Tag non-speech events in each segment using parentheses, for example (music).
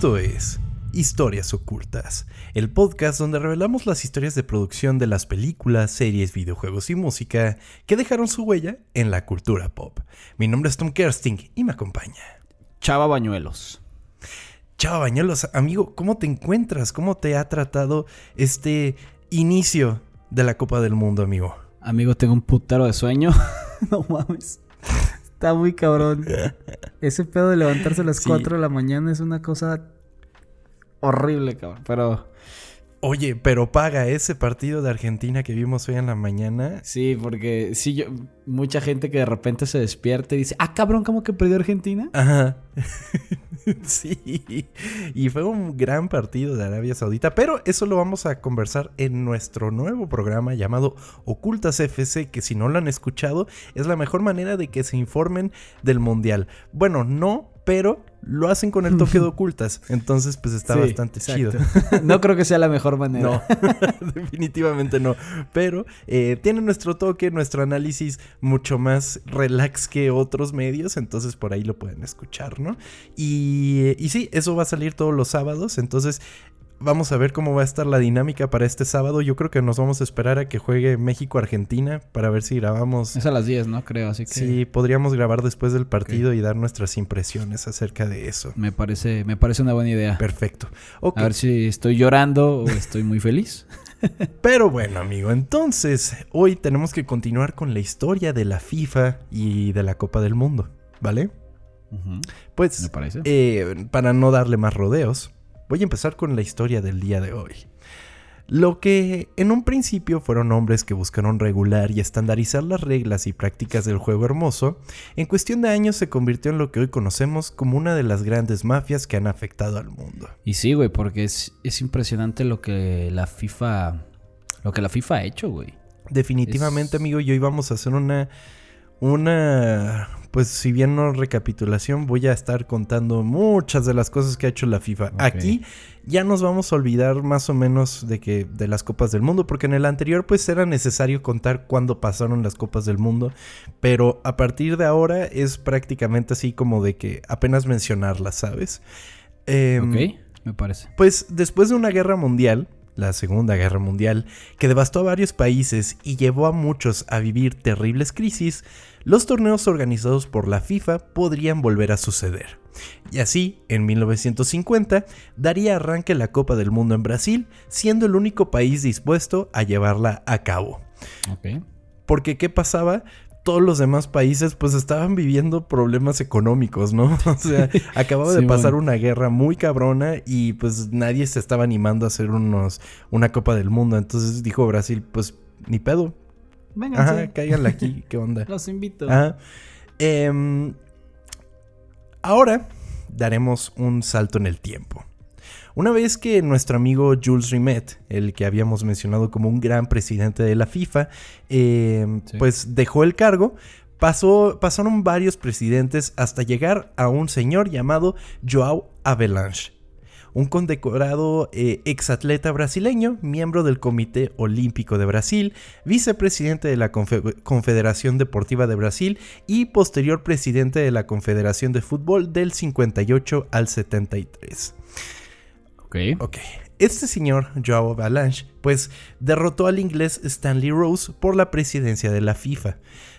Esto es Historias Ocultas, el podcast donde revelamos las historias de producción de las películas, series, videojuegos y música que dejaron su huella en la cultura pop. Mi nombre es Tom Kersting y me acompaña. Chava Bañuelos. Chava Bañuelos, amigo, ¿cómo te encuentras? ¿Cómo te ha tratado este inicio de la Copa del Mundo, amigo? Amigo, tengo un putero de sueño. (laughs) no mames. Está muy cabrón. (laughs) Ese pedo de levantarse a las 4 de la mañana es una cosa horrible, cabrón. Pero Oye, pero paga ese partido de Argentina que vimos hoy en la mañana. sí, porque sí, yo, mucha gente que de repente se despierta y dice, ah, cabrón, ¿cómo que perdió Argentina? Ajá. (laughs) sí. Y fue un gran partido de Arabia Saudita, pero eso lo vamos a conversar en nuestro nuevo programa llamado Ocultas FC, que si no lo han escuchado, es la mejor manera de que se informen del Mundial. Bueno, no, pero lo hacen con el toque de ocultas. Entonces, pues está Sí, bastante exacto. chido. (laughs) no creo que sea la mejor manera. No, (laughs) definitivamente no. Pero eh, tiene nuestro toque, nuestro análisis mucho más relax que otros medios, entonces por ahí lo pueden escuchar, ¿no? Y, y sí, eso va a salir todos los sábados, entonces vamos a ver cómo va a estar la dinámica para este sábado. Yo creo que nos vamos a esperar a que juegue México-Argentina para ver si grabamos. Es a las 10, ¿no? Creo, así que... Sí, podríamos grabar después del partido y dar nuestras impresiones acerca de eso. Me parece, me parece una buena idea. Perfecto. A ver si estoy llorando o estoy muy feliz. (laughs) Pero bueno, amigo, entonces hoy tenemos que continuar con la historia de la FIFA y de la Copa del Mundo, ¿vale? Pues, Me parece. eh, para no darle más rodeos, voy a empezar con la historia del día de hoy. Lo que en un principio fueron hombres que buscaron regular y estandarizar las reglas y prácticas del juego hermoso, en cuestión de años se convirtió en lo que hoy conocemos como una de las grandes mafias que han afectado al mundo. Y sí, güey, porque es, es impresionante lo que la FIFA. Lo que la FIFA ha hecho, güey. Definitivamente, Es- amigo, y hoy vamos a hacer una. Una. Pues si bien no recapitulación, voy a estar contando muchas de las cosas que ha hecho la FIFA. Aquí ya nos vamos a olvidar más o menos de que de las copas del mundo, porque en el anterior pues era necesario contar cuándo pasaron las copas del mundo, pero a partir de ahora es prácticamente así como de que apenas mencionarlas, ¿sabes? Em, ok, me parece. pues después de una guerra mundial, la Segunda Guerra Mundial, que devastó a varios países y llevó a muchos a vivir terribles crisis, los torneos organizados por la FIFA podrían volver a suceder. Y así, en 1950, daría arranque la Copa del Mundo en Brasil, siendo el único país dispuesto a llevarla a cabo. Porque ¿qué pasaba? Todos los demás países pues estaban viviendo problemas económicos, ¿no? (laughs) O sea, (laughs) acababa de pasar bueno. una guerra muy cabrona y pues nadie se estaba animando a hacer unos, una Copa del Mundo. Entonces dijo Brasil, pues ni pedo. Vénganse. Ajá, cáiganle aquí, (laughs) ¿qué onda? Los invito. Ajá. Em, ahora daremos un salto en el tiempo. Una vez que nuestro amigo Jules Rimet, el que habíamos mencionado como un gran presidente de la FIFA, Sí. pues dejó el cargo, pasó, pasaron varios presidentes hasta llegar a un señor llamado Joao Avalanche. Un condecorado eh, exatleta brasileño, miembro del Comité Olímpico de Brasil, vicepresidente de la Confe- Confederación Deportiva de Brasil y posterior presidente de la Confederación de Fútbol del 58 al 73. Ok. Ok. Este señor, Joao Avalanche, pues derrotó al inglés Stanley Rose por la presidencia de la FIFA.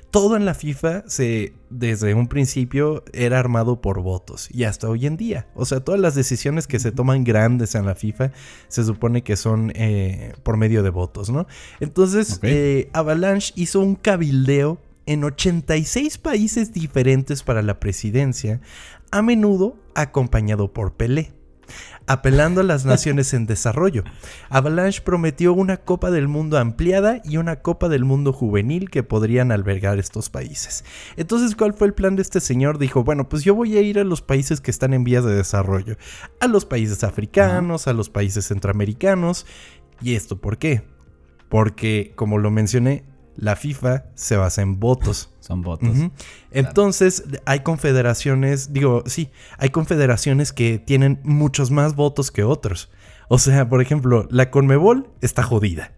Todo en la FIFA se, desde un principio, era armado por votos y hasta hoy en día. O sea, todas las decisiones que se toman grandes en la FIFA se supone que son eh, por medio de votos, ¿no? Entonces, eh, Avalanche hizo un cabildeo en 86 países diferentes para la presidencia, a menudo acompañado por Pelé apelando a las naciones en desarrollo. Avalanche prometió una Copa del Mundo ampliada y una Copa del Mundo juvenil que podrían albergar estos países. Entonces, ¿cuál fue el plan de este señor? Dijo, bueno, pues yo voy a ir a los países que están en vías de desarrollo, a los países africanos, a los países centroamericanos. ¿Y esto por qué? Porque, como lo mencioné, la FIFA se basa en votos. (laughs) Son votos. Entonces, hay confederaciones, digo, sí, hay confederaciones que tienen muchos más votos que otros. O sea, por ejemplo, la Conmebol está jodida.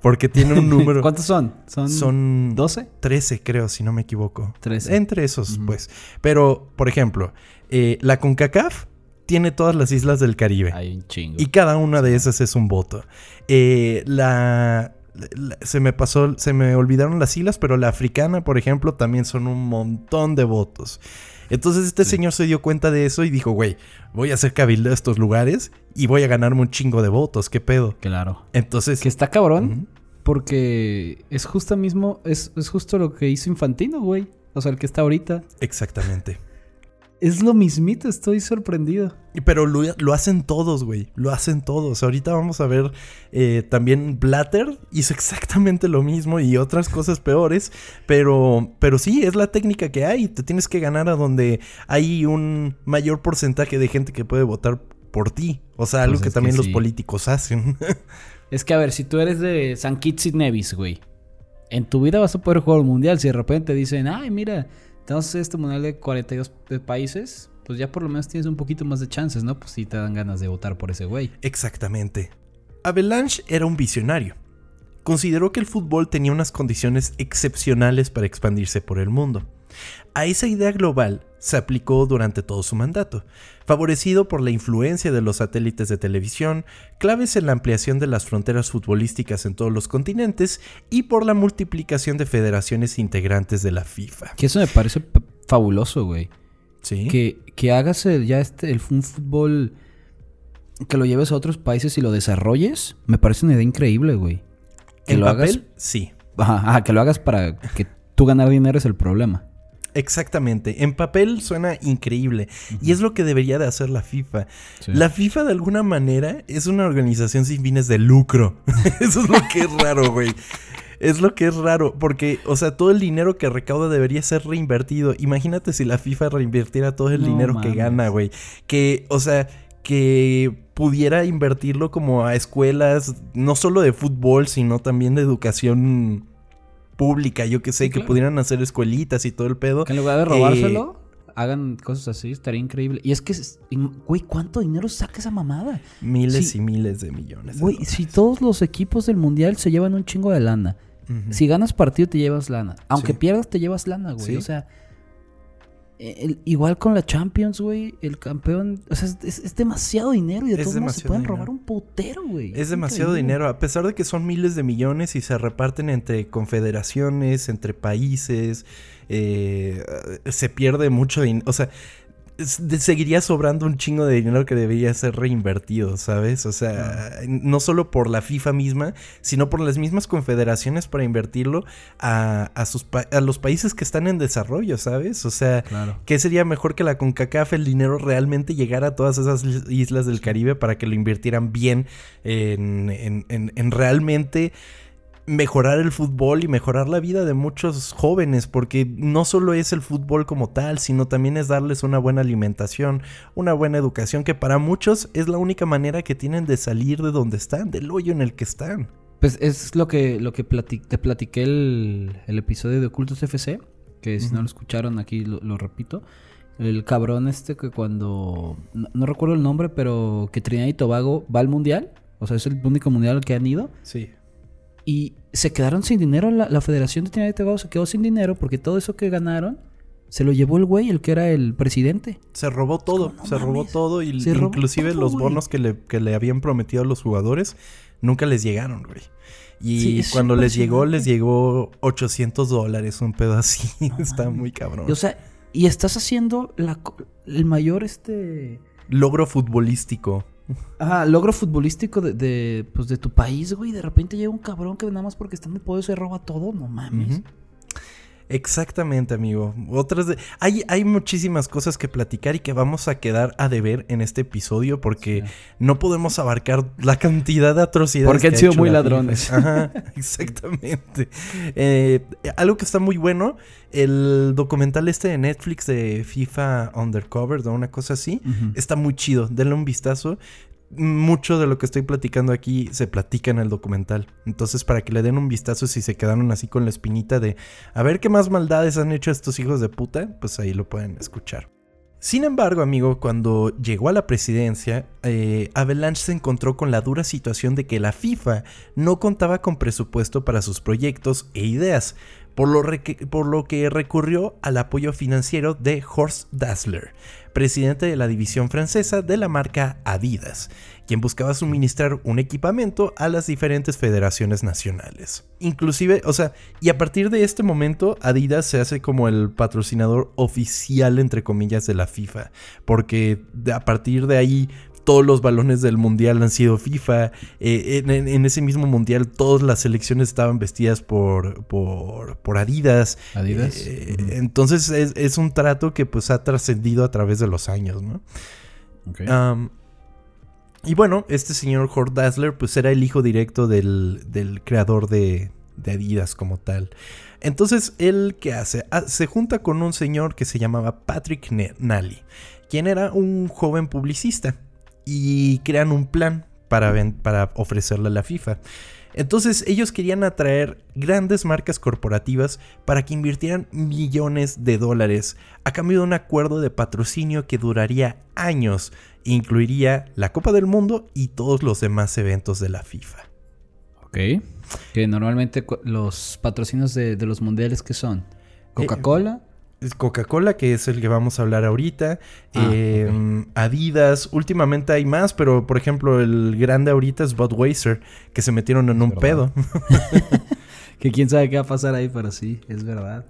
Porque tiene un (laughs) número. ¿Cuántos son? Son, Son 12. 13, creo, si no me equivoco. 13. Entre esos, pues. Pero, por ejemplo, eh, la CONCACAF tiene todas las islas del Caribe. Hay un chingo. Y cada una de esas es un voto. Eh, la- Se me pasó, se me olvidaron las islas, pero la africana, por ejemplo, también son un montón de votos. Entonces este Sí. señor se dio cuenta de eso y dijo, güey, voy a hacer cabildo de estos lugares y voy a ganarme un chingo de votos, ¿qué pedo? Claro. Entonces... Que está cabrón. Porque es justo mismo, es, es justo lo que hizo Infantino, güey. O sea, el que está ahorita. Exactamente. Es lo mismito, estoy sorprendido. Y- Pero lo, lo hacen todos, güey. Lo hacen todos. Ahorita vamos a ver eh, también Blatter hizo exactamente lo mismo y otras cosas peores. Pero, pero sí, es la técnica que hay. Te tienes que ganar a donde hay un mayor porcentaje de gente que puede votar por ti. O sea, algo Pues que también los políticos hacen. (laughs) Es que a ver, si tú eres de San Kitts y Nevis, güey. En tu vida vas a poder jugar un mundial. Si de repente dicen, ay, mira, tenemos este mundial de 42 de países, pues ya por lo menos tienes un poquito más de chances, ¿no? Pues sí te dan ganas de votar por ese güey. Exactamente. Avalanche era un visionario. Consideró que el fútbol tenía unas condiciones excepcionales para expandirse por el mundo. A esa idea global se aplicó durante todo su mandato, favorecido por la influencia de los satélites de televisión, claves en la ampliación de las fronteras futbolísticas en todos los continentes y por la multiplicación de federaciones integrantes de la FIFA. Que eso me parece fabuloso, güey. ¿Sí? Que, que hagas el- ya este, el, un fútbol que lo lleves a otros países y lo desarrolles, me parece una idea increíble, güey. Que ¿En lo papel? hagas. Sí. Ajá, ajá, que lo hagas para que tú ganar dinero es el problema. Exactamente. En papel suena increíble. Y es lo que debería de hacer la FIFA. Sí. La FIFA de alguna manera es una organización sin fines de lucro. (laughs) Eso es lo que es raro, güey. Es lo que es raro, porque, o sea, todo el dinero que recauda debería ser reinvertido. Imagínate si la FIFA reinvirtiera todo el No dinero que gana, güey. Que, o sea, que pudiera invertirlo como a escuelas, no solo de fútbol, sino también de educación pública, yo que sé, Sí, que claro. pudieran hacer escuelitas y todo el pedo. Que en lugar de robárselo, hagan cosas así, estaría increíble. Y es que, güey, ¿cuánto dinero saca esa mamada? Miles y miles de millones. de Güey, dólares. si todos los equipos del mundial se llevan un chingo de lana. Si ganas partido te llevas lana. Aunque Sí. pierdas te llevas lana, güey. Sí. O sea, el- igual con la Champions, güey, el campeón, o sea, es, es- demasiado dinero y de todos modos se pueden dinero. robar un putero, güey. Es demasiado increíble. dinero, a pesar de que son miles de millones y se reparten entre confederaciones, entre países, eh, se pierde mucho dinero. O sea, seguiría sobrando un chingo de dinero que debería ser reinvertido, ¿sabes? O sea, no solo por la FIFA misma, sino por las mismas confederaciones para invertirlo a, a sus a los países que están en desarrollo, ¿sabes? O sea, Claro. ¿Qué sería mejor que la CONCACAF el dinero realmente llegara a todas esas is- islas del Caribe para que lo invirtieran bien en, en- en- en realmente mejorar el fútbol y mejorar la vida de muchos jóvenes? Porque no solo es el fútbol como tal, sino también es darles una buena alimentación, una buena educación, que para muchos es la única manera que tienen de salir de donde están, del hoyo en el que están. Pues es lo que, lo que plati- te platiqué el, el episodio de Ocultos FC, que si no lo escucharon aquí lo, lo repito. El cabrón este que cuando, no, no recuerdo el nombre, pero que Trinidad y Tobago va al mundial, o sea, es el único mundial al que han ido, Sí. Y se quedaron sin dinero, la, la Federación de Trinidad y Tobago se quedó sin dinero porque todo eso que ganaron se lo llevó el güey, el que era el presidente. Se robó todo, como, no se robó todo y Se inclusive todo, los bonos que le, que le habían prometido a los jugadores nunca les llegaron, güey. Y Sí, cuando les llegó, les llegó 800 dólares, un pedo así. (laughs) Está muy cabrón. Y, o sea, y estás haciendo la, co- el mayor este... Logro futbolístico. Ah, logro futbolístico de, de, pues de tu país, güey. De repente llega un cabrón que nada más porque está en el poder se roba todo. No mames. Exactamente, amigo. Otras de... hay, hay muchísimas cosas que platicar y que vamos a quedar a deber en este episodio porque Sí. no podemos abarcar la cantidad de atrocidades. Porque han que ha sido hecho muy la ladrones. (laughs) Ajá, exactamente. Eh, algo que está muy bueno, el documental este de Netflix de FIFA Undercover, de una cosa así, está muy chido. Denle un vistazo. Mucho de lo que estoy platicando aquí se platica en el documental. Entonces, para que le den un vistazo si se quedaron así con la espinita de a ver qué más maldades han hecho estos hijos de puta, pues ahí lo pueden escuchar. Sin embargo, amigo, cuando llegó a la presidencia, eh, Avalanche se encontró con la dura situación de que la FIFA no contaba con presupuesto para sus proyectos e ideas, por lo, reque- por lo que recurrió al apoyo financiero de Horst Dassler, presidente de la división francesa de la marca Adidas, quien buscaba suministrar un equipamiento a las diferentes federaciones nacionales. Inclusive, o sea, y a partir de este momento Adidas se hace como el patrocinador oficial, entre comillas, de la FIFA, porque a partir de ahí todos los balones del mundial han sido FIFA. eh, en, ese mismo mundial todas las selecciones estaban vestidas por, por, por Adidas. Adidas. Eh. Entonces es, es un trato que pues ha trascendido a través de los años, ¿no? Y bueno, este señor Hort Dassler pues era el hijo directo del, del creador de, de Adidas como tal. Entonces, ¿él qué hace? Ah, se junta con un señor que se llamaba Patrick Nally, quien era un joven publicista, y crean un plan para, para ofrecerle a la FIFA. Entonces ellos querían atraer grandes marcas corporativas para que invirtieran millones de dólares a cambio de un acuerdo de patrocinio que duraría años e incluiría la Copa del Mundo y todos los demás eventos de la FIFA. Ok. Que normalmente los patrocinios de, de los mundiales que son Coca-Cola. Es Coca-Cola, que es el que vamos a hablar ahorita. Ah, eh, Adidas, últimamente hay más, pero por ejemplo el grande ahorita es Budweiser, que se metieron en un verdad. pedo. (laughs) (laughs) Que quién sabe qué va a pasar ahí, pero sí, es verdad.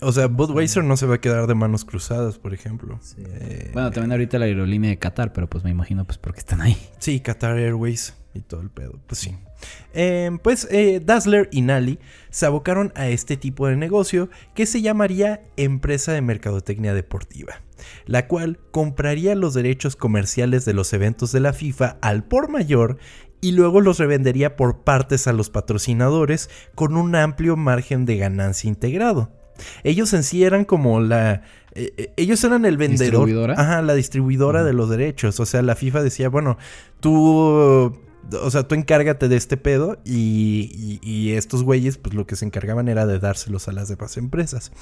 O sea, Budweiser no se va a quedar de manos cruzadas, por ejemplo. Eh, Bueno, también ahorita la aerolínea de Qatar, pero pues me imagino pues porque están ahí. Sí, Qatar Airways y todo el pedo. Pues sí. Eh, pues eh, Dazzler y Nally se abocaron a este tipo de negocio que se llamaría Empresa de Mercadotecnia Deportiva, la cual compraría los derechos comerciales de los eventos de la FIFA al por mayor y luego los revendería por partes a los patrocinadores con un amplio margen de ganancia integrado. Ellos en sí eran como la... eh, eh, ellos eran el vendedor. ¿Distribuidora? Ajá, la distribuidora de los derechos. O sea, la FIFA decía, bueno, tú... O sea, tú encárgate de este pedo y, y- y estos güeyes, pues lo que se encargaban era de dárselos a las demás empresas.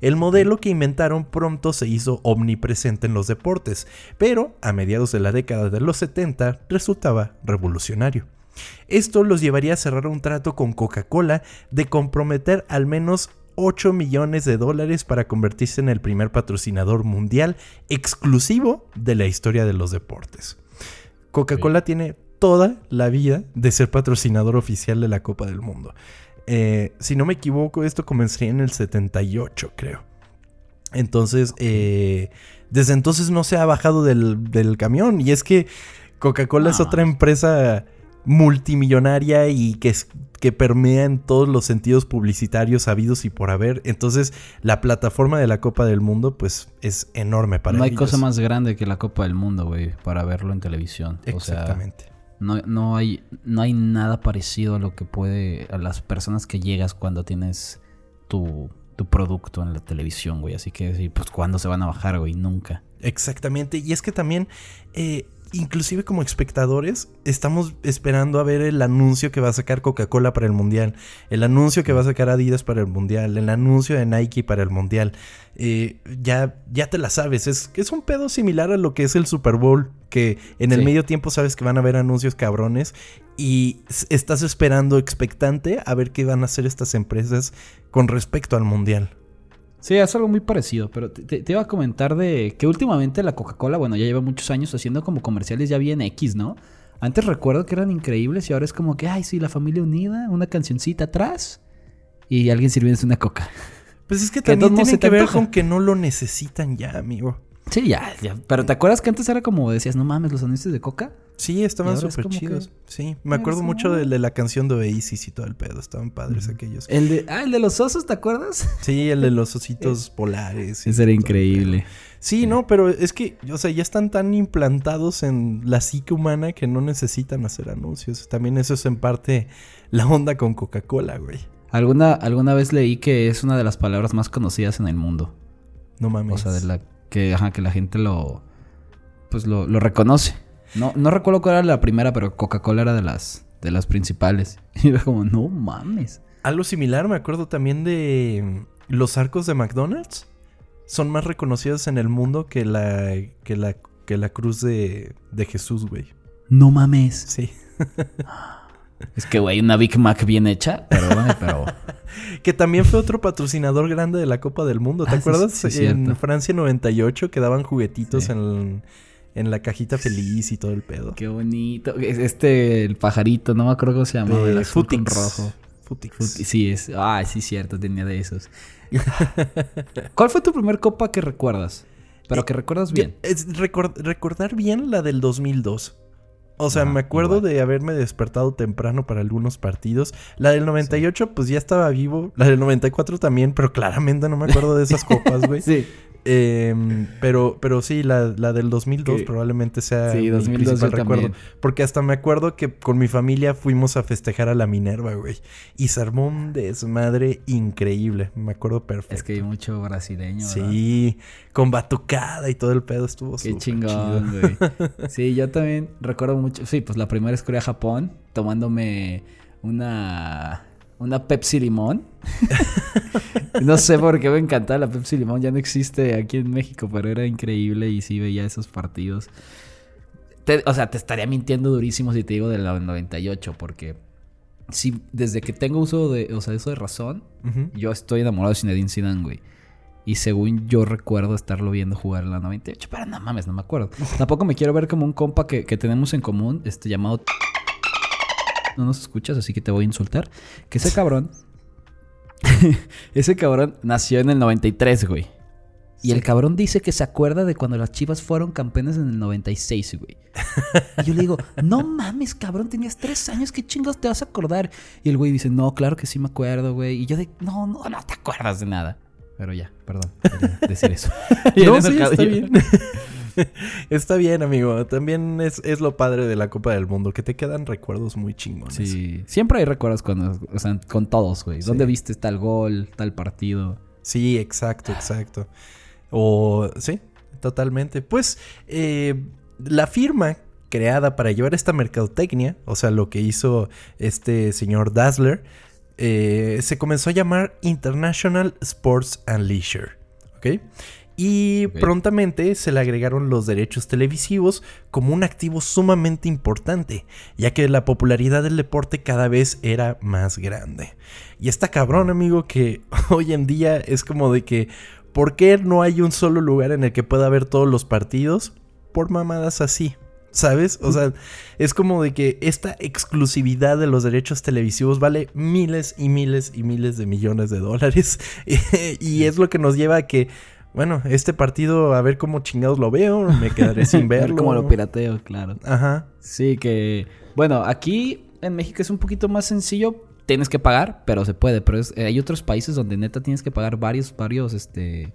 El modelo que inventaron pronto se hizo omnipresente en los deportes, pero a mediados de la década de los 70 resultaba revolucionario. Esto los llevaría a cerrar un trato con Coca-Cola de comprometer al menos 8 millones de dólares para convertirse en el primer patrocinador mundial exclusivo de la historia de los deportes. Coca-Cola tiene toda la vida de ser patrocinador oficial de la Copa del Mundo. Eh, si no me equivoco, esto comenzaría en el 78, creo. Entonces, eh, desde entonces no se ha bajado del, del camión. Y es que Coca-Cola es otra empresa multimillonaria y que, es- que permea en todos los sentidos publicitarios habidos y por haber. Entonces, la plataforma de la Copa del Mundo, pues, es enorme para no hay cosa más grande que la Copa del Mundo, güey, para verlo en televisión. O sea, Exactamente. No, no, hay, no hay nada parecido a lo que puede. a las personas que llegas cuando tienes tu, tu producto en la televisión, güey. Así que, pues, ¿cuándo se van a bajar, güey? Nunca. Exactamente. Y es que también, eh, inclusive como espectadores, estamos esperando a ver el anuncio que va a sacar Coca-Cola para el Mundial, el anuncio que va a sacar Adidas para el Mundial, el anuncio de Nike para el Mundial. Eh, ya, ya te la sabes. Es, es un pedo similar a lo que es el Super Bowl, que en el Sí. medio tiempo sabes que van a haber anuncios cabrones y estás esperando expectante a ver qué van a hacer estas empresas con respecto al Mundial. Sí, es algo muy parecido, pero te, iba a comentar de que últimamente la Coca-Cola, bueno, ya lleva muchos años haciendo como comerciales ya bien X, ¿no? Antes recuerdo que eran increíbles y ahora es como que, ay, sí, la familia unida, una cancioncita atrás y alguien sirviéndose una coca. (laughs) Pues es que Que también tiene que ver con que no lo necesitan ya, amigo. Sí, ya, ya. Pero ¿te acuerdas que antes era como decías, no mames, los anuncios de coca? Sí, estaban es súper como chidos. que- Sí, me acuerdo es mucho de, de la canción de Oasis y todo el pedo. Estaban padres aquellos. El de, ah, el de los osos, ¿te acuerdas? Sí, el de los ositos (laughs) polares. Ese era increíble. Sí, no, pero es que, o sea, ya están tan implantados en la psique humana que no necesitan hacer anuncios. También eso es en parte la onda con Coca-Cola, güey. Alguna, alguna vez leí que es una de las palabras más conocidas en el mundo. No mames. O sea, de la que, ajá, que la gente lo pues lo, lo reconoce. No, no recuerdo cuál era la primera, pero Coca-Cola era de las, de las principales. (laughs) Y era como, no mames. Algo similar, me acuerdo también de mm, los arcos de McDonald's. Son más reconocidos en el mundo que la, que la, que la cruz de, de Jesús, güey. No mames. Sí. (laughs) Es que, güey, una Big Mac bien hecha, pero, bueno, pero (laughs) que también fue otro patrocinador grande de la Copa del Mundo. ¿Te Ah, acuerdas? sí, sí, en cierto. Francia 98 que daban juguetitos Sí. en, en la cajita feliz y todo el pedo. Qué bonito. Es- Este, el pajarito, no me acuerdo cómo se llamaba. De el azul con rojo. Futix. Futi- Sí, es. Ah, sí, cierto, tenía de esos. (laughs) ¿Cuál fue tu primer copa que recuerdas? Pero que recuerdas bien. Es recor- recordar bien la del 2002. O sea, Ajá, me acuerdo igual. de haberme despertado temprano para algunos partidos. La del 98, pues ya estaba vivo. La del 94 también, pero claramente no me acuerdo de esas (laughs) copas, güey. Sí. Em, pero, pero sí, la, la del 2002 Que- probablemente sea Sí, mi 2002 principal recuerdo. también. Porque hasta me acuerdo que con mi familia fuimos a festejar a la Minerva, güey. Y se armó un desmadre increíble. Me acuerdo perfecto. Es que hay mucho brasileño. ¿verdad? Sí, con batucada y todo el pedo estuvo Qué chingón, chido. güey. (laughs) Sí, yo también recuerdo mucho. Sí, pues la primera es Corea-Japón, tomándome una. Una Pepsi Limón. (laughs) no sé por qué me encantaba la Pepsi Limón. Ya no existe aquí en México, pero era increíble y sí veía esos partidos. Te- o sea, te estaría mintiendo durísimo si te digo del 98, porque sí, desde que tengo uso de, o sea, eso de razón, yo estoy enamorado de Zinedine Zidane, güey. Y según yo recuerdo estarlo viendo jugar en la 98, pero no mames, no me acuerdo. (laughs) Tampoco me quiero ver como un compa que, que tenemos en común, este llamado... No nos escuchas, así que te voy a insultar. Que ese cabrón... (laughs) ese cabrón nació en el 93, güey. Y el cabrón dice que se acuerda de cuando las chivas fueron campeones en el 96, güey. Y yo le digo, no mames, cabrón, tenías tres años, ¿qué chingados te vas a acordar? Y el güey dice, no, claro que sí me acuerdo, güey. Y yo de, no, no, no te acuerdas de nada. Pero ya, perdón, decir eso. (laughs) No, (laughs) sí, está bien. (laughs) está bien, amigo. También es, es lo padre de la Copa del Mundo, que te quedan recuerdos muy chingones. Sí, siempre hay recuerdos cuando, o sea, con todos, güey. ¿Dónde viste tal gol, tal partido? Sí, exacto, exacto. O sí, totalmente. Pues eh, la firma creada para llevar esta mercadotecnia, o sea, lo que hizo este señor Dazzler, eh, se comenzó a llamar International Sports and Leisure. ¿Ok? Y prontamente se le agregaron los derechos televisivos como un activo sumamente importante, ya que la popularidad del deporte cada vez era más grande. Y está cabrón, amigo, que (laughs) hoy en día es como de que, ¿por qué no hay un solo lugar en el que pueda haber todos los partidos? Por mamadas así. ¿Sabes? O sea, (laughs) es como de que esta exclusividad de los derechos televisivos vale miles y miles y miles de millones de dólares. (laughs) y es lo que nos lleva a que, bueno, este partido, a ver cómo chingados lo veo, me quedaré sin A (laughs) ver verlo. cómo lo pirateo, claro. Ajá. Sí, que. Bueno, aquí en México es un poquito más sencillo. Tienes que pagar, pero se puede. Pero es- eh, hay otros países donde neta tienes que pagar varios, varios, este.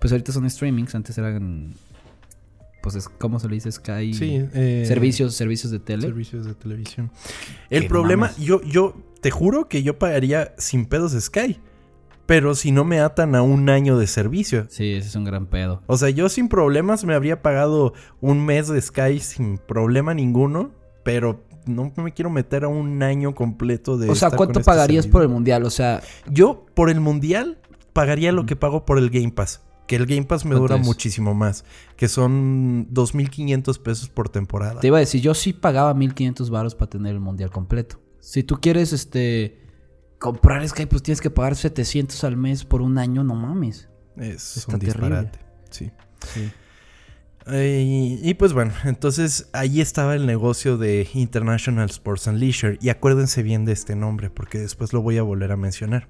Pues ahorita son streamings, antes eran. Pues es, ¿cómo se le dice? Sky. Sí. eh, Servicios, servicios de tele. Servicios de televisión. El problema, mames. yo, yo te juro que yo pagaría sin pedos Sky. Pero si no me atan a un año de servicio. Sí, ese es un gran pedo. O sea, yo sin problemas me habría pagado un mes de Sky sin problema ninguno. Pero no me quiero meter a un año completo de. O sea, ¿cuánto este pagarías por el mundial? O sea, Yo, por el mundial, pagaría lo que pago por el Game Pass. Que el Game Pass me ¿Cuánto dura es? muchísimo más. Que son 2.500 pesos por temporada. te iba a decir, yo sí pagaba 1500 baros para tener el mundial completo. Si tú quieres, este. Comprar Sky, pues tienes que pagar 700 al mes por un año, no mames. Es Está un disparate. Sí. Sí. Eh, y, y pues bueno, entonces ahí estaba el negocio de International Sports and Leisure. Y acuérdense bien de este nombre, porque después lo voy a volver a mencionar.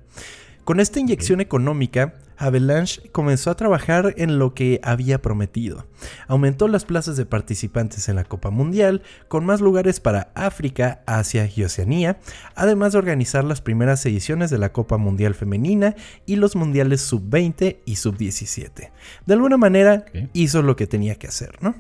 Con esta inyección económica, Avalanche comenzó a trabajar en lo que había prometido. Aumentó las plazas de participantes en la Copa Mundial, con más lugares para África, Asia y Oceanía, además de organizar las primeras ediciones de la Copa Mundial Femenina y los Mundiales Sub-20 y Sub-17. De alguna manera, hizo lo que tenía que hacer, ¿no?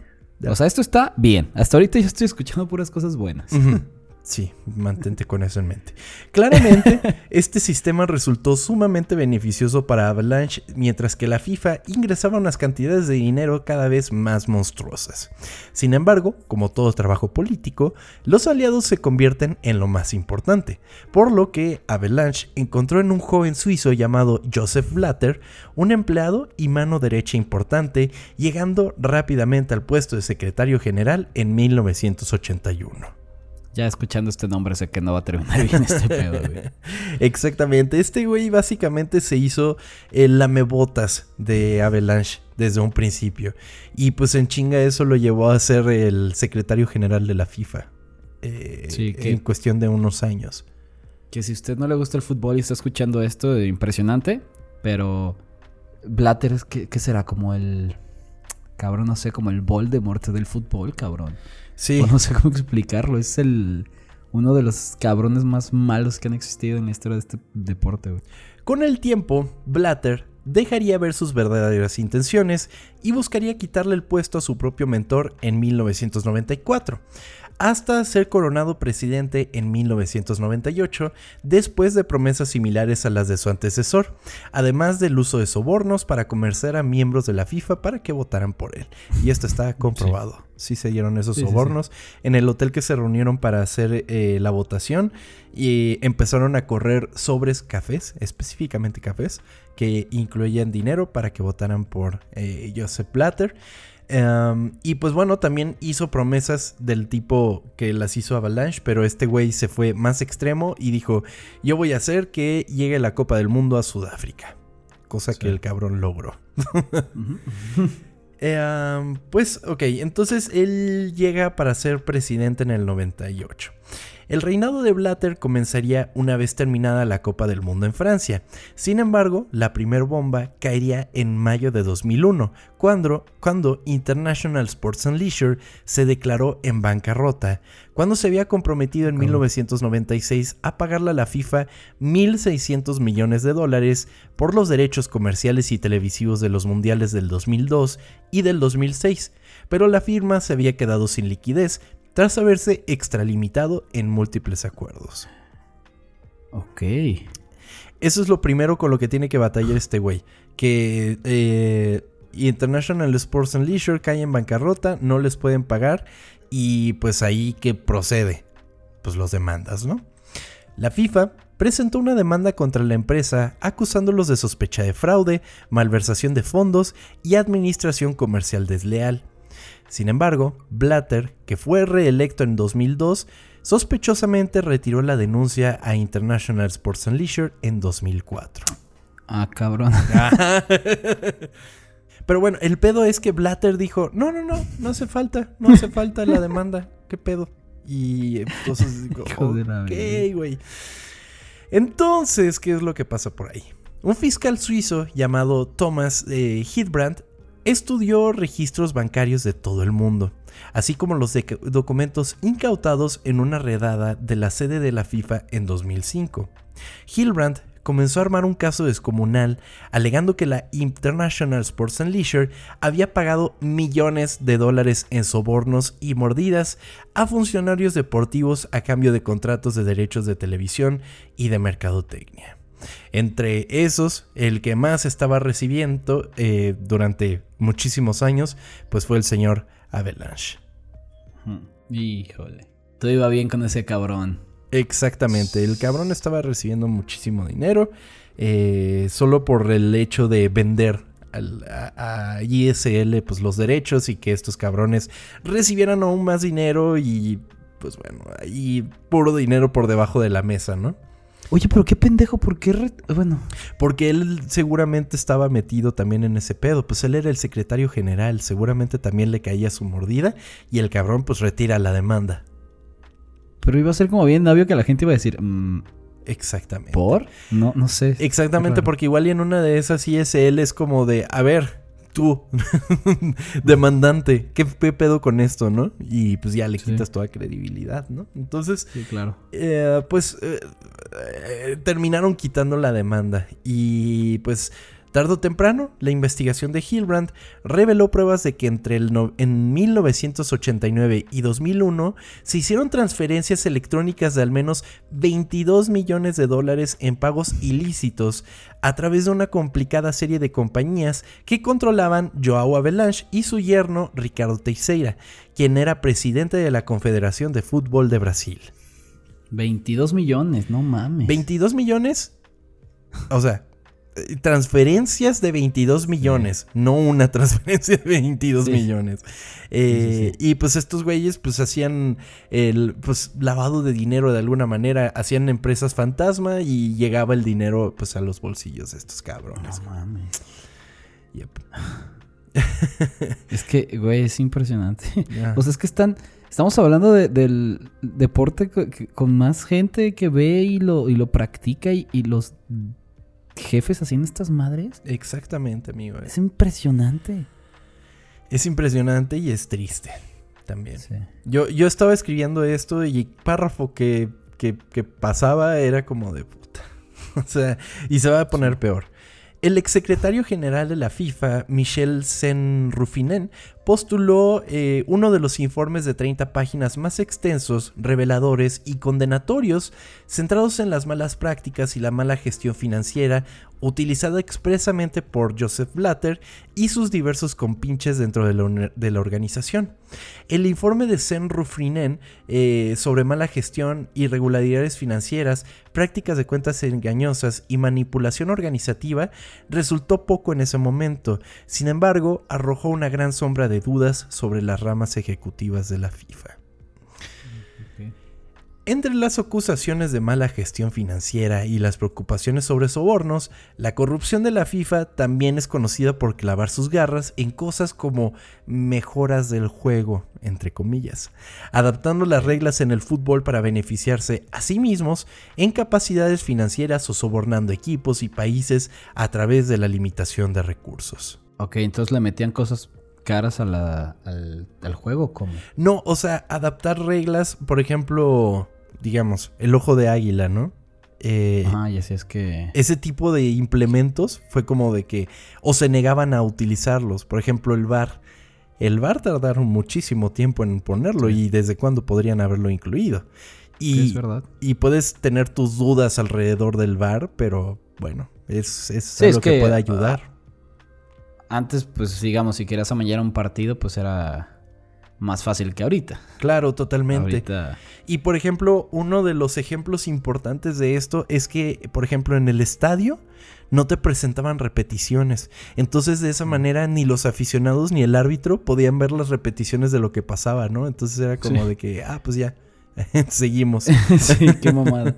O sea, esto está bien. Hasta ahorita yo estoy escuchando puras cosas buenas. (laughs) Sí, mantente con eso en mente. Claramente, (laughs) este sistema resultó sumamente beneficioso para Avalanche, mientras que la FIFA ingresaba unas cantidades de dinero cada vez más monstruosas. Sin embargo, como todo trabajo político, los aliados se convierten en lo más importante, por lo que Avalanche encontró en un joven suizo llamado Joseph Blatter un empleado y mano derecha importante, llegando rápidamente al puesto de secretario general en 1981. Ya escuchando este nombre sé que no va a terminar bien este pedo, güey. (laughs) Exactamente. Este güey básicamente se hizo el lamebotas de Avalanche desde un principio. Y pues en chinga eso lo llevó a ser el secretario general de la FIFA. eh, Sí, que- En cuestión de unos años. Que si usted no le gusta el fútbol y está escuchando esto, eh, impresionante. Pero Blatter, es que- ¿qué será? Como el... Cabrón, no sé, como el Voldemort del fútbol, cabrón. Sí. O no sé cómo explicarlo. Es el... Uno de los cabrones más malos que han existido en la historia de este deporte, güey. Con el tiempo, Blatter dejaría ver sus verdaderas intenciones y buscaría quitarle el puesto a su propio mentor en 1994, hasta ser coronado presidente en 1998, después de promesas similares a las de su antecesor, además del uso de sobornos para convencer a miembros de la FIFA para que votaran por él. Y esto está comprobado. Sí, se dieron esos Sí, sí, sí. sobornos en el hotel que se reunieron para hacer eh, la votación y empezaron a correr sobres cafés, específicamente cafés, que incluían dinero para que votaran por eh, Joseph Blatter. Um, y pues bueno, también hizo promesas del tipo que las hizo Avalanche, pero este güey se fue más extremo y dijo, yo voy a hacer que llegue la Copa del Mundo a Sudáfrica. Cosa Sí. que el cabrón logró. Um, (laughs) pues ok, entonces él llega para ser presidente en el 98. El reinado de Blatter comenzaría una vez terminada la Copa del Mundo en Francia. Sin embargo, la primer bomba caería en mayo de 2001, cuando, cuando International Sports and Leisure se declaró en bancarrota, cuando se había comprometido en Cabrón. 1996 a pagarle a la FIFA 1.600 millones de dólares por los derechos comerciales y televisivos de los mundiales del 2002 y del 2006, pero la firma se había quedado sin liquidez tras haberse extralimitado en múltiples acuerdos. Ok. Eso es lo primero con lo que tiene que batallar este güey. Que eh, International Sports and Leisure cae en bancarrota, no les pueden pagar y pues ahí que procede. Pues los demandas, ¿no? La FIFA presentó una demanda contra la empresa acusándolos de sospecha de fraude, malversación de fondos y administración comercial desleal. Sin embargo, Blatter, que fue reelecto en 2002, sospechosamente retiró la denuncia a International Sports and Leisure en 2004. Ah, cabrón. (laughs) Pero bueno, el pedo es que Blatter dijo, no, no, no, no hace falta, no hace falta la demanda, ¿qué pedo? Y entonces (laughs) digo, ok, güey. Entonces, ¿qué es lo que pasa por ahí? Un fiscal suizo llamado Thomas eh, estudió registros bancarios de todo el mundo, así como los documentos incautados en una redada de la sede de la FIFA en 2005. Hildbrand comenzó a armar un caso descomunal alegando que la International Sports and Leisure había pagado millones de dólares en sobornos y mordidas a funcionarios deportivos a cambio de contratos de derechos de televisión y de mercadotecnia. Entre esos, el que más estaba recibiendo eh, durante muchísimos años, pues fue el señor Avalanche. Híjole. Todo iba bien con ese cabrón. Exactamente, el cabrón estaba recibiendo muchísimo dinero eh, solo por el hecho de vender a, a ISL pues, los derechos y que estos cabrones recibieran aún más dinero y pues bueno, ahí puro dinero por debajo de la mesa, ¿no? Oye, pero qué pendejo, ¿por qué? re- Bueno, Porque él seguramente estaba metido también en ese pedo, pues él era el secretario general, seguramente también le caía su mordida y el cabrón pues retira la demanda. pero iba a ser como bien obvio que la gente iba a decir, mm, Exactamente. ¿por? No, no sé. Exactamente, porque igual y en una de esas ISL es como de, a ver, tú, (laughs) demandante, ¿qué, pedo con esto, no? Y pues ya le Sí. quitas toda credibilidad, ¿no? Entonces, Sí, claro. eh, pues eh, eh, terminaron quitando la demanda y pues tarde o temprano la investigación de Hilbrand reveló pruebas de que entre el no- en 1989 y 2001 se hicieron transferencias electrónicas de al menos 22 millones de dólares en pagos ilícitos a través de una complicada serie de compañías que controlaban Joao Avalanche y su yerno Ricardo Teixeira, quien era presidente de la Confederación de Fútbol de Brasil. 22 millones, no mames. 22 millones. O sea, transferencias de 22 millones, no una (laughs) transferencia de 22 Sí. millones. Eh, Sí, sí, Y pues estos güeyes pues hacían el pues lavado de dinero de alguna manera, hacían empresas fantasma y llegaba el dinero pues a los bolsillos de estos cabrones. No mames. Yep. Es que, güey, es impresionante. Ya. O sea, es que están. Estamos hablando de- del deporte con más gente que ve y lo, y lo practica y, y los jefes haciendo estas madres. Exactamente, amigo. Es impresionante. Es impresionante y es triste también. Sí. Yo, yo estaba escribiendo esto y el párrafo que, que- que pasaba era como de puta. (laughs) O sea, y se va a poner peor. El exsecretario general de la FIFA, Michel Sen-Rufinen, postuló eh, uno de los informes de 30 páginas más extensos, reveladores y condenatorios, centrados en las malas prácticas y la mala gestión financiera utilizada expresamente por Joseph Blatter y sus diversos compinches dentro de la, organización. El informe de Sen Rufrinen eh, sobre mala gestión, irregularidades financieras, prácticas de cuentas engañosas y manipulación organizativa resultó poco en ese momento. Sin embargo, arrojó una gran sombra de dudas sobre las ramas ejecutivas de la FIFA. Entre las acusaciones de mala gestión financiera y las preocupaciones sobre sobornos, la corrupción de la FIFA también es conocida por clavar sus garras en cosas como mejoras del juego, entre comillas, adaptando las reglas en el fútbol para beneficiarse a sí mismos en capacidades financieras o sobornando equipos y países a través de la limitación de recursos. Ok, entonces le metían cosas caras a la- al, al juego, ¿cómo? No, o sea, adaptar reglas, por ejemplo, digamos, el ojo de águila, ¿no? Eh, Ah, y así es que. ese tipo de implementos fue como de que o se negaban a utilizarlos. Por ejemplo, el VAR. El VAR tardaron muchísimo tiempo en ponerlo Sí. y desde cuándo podrían haberlo incluido. Sí, es Y, verdad. y puedes tener tus dudas alrededor del VAR, pero bueno, es, es Sí, es algo que, que, puede ayudar. Antes, pues digamos, si querías amañar un partido, pues era más fácil que ahorita. Claro, totalmente. Ahorita. Y por ejemplo, uno de los ejemplos importantes de esto es que, por ejemplo, en el estadio no te presentaban repeticiones. Entonces, de esa manera, ni los aficionados ni el árbitro podían ver las repeticiones de lo que pasaba, ¿no? Entonces era como Sí. de que, ah, pues ya, (laughs) seguimos. (laughs) sí, qué mamada.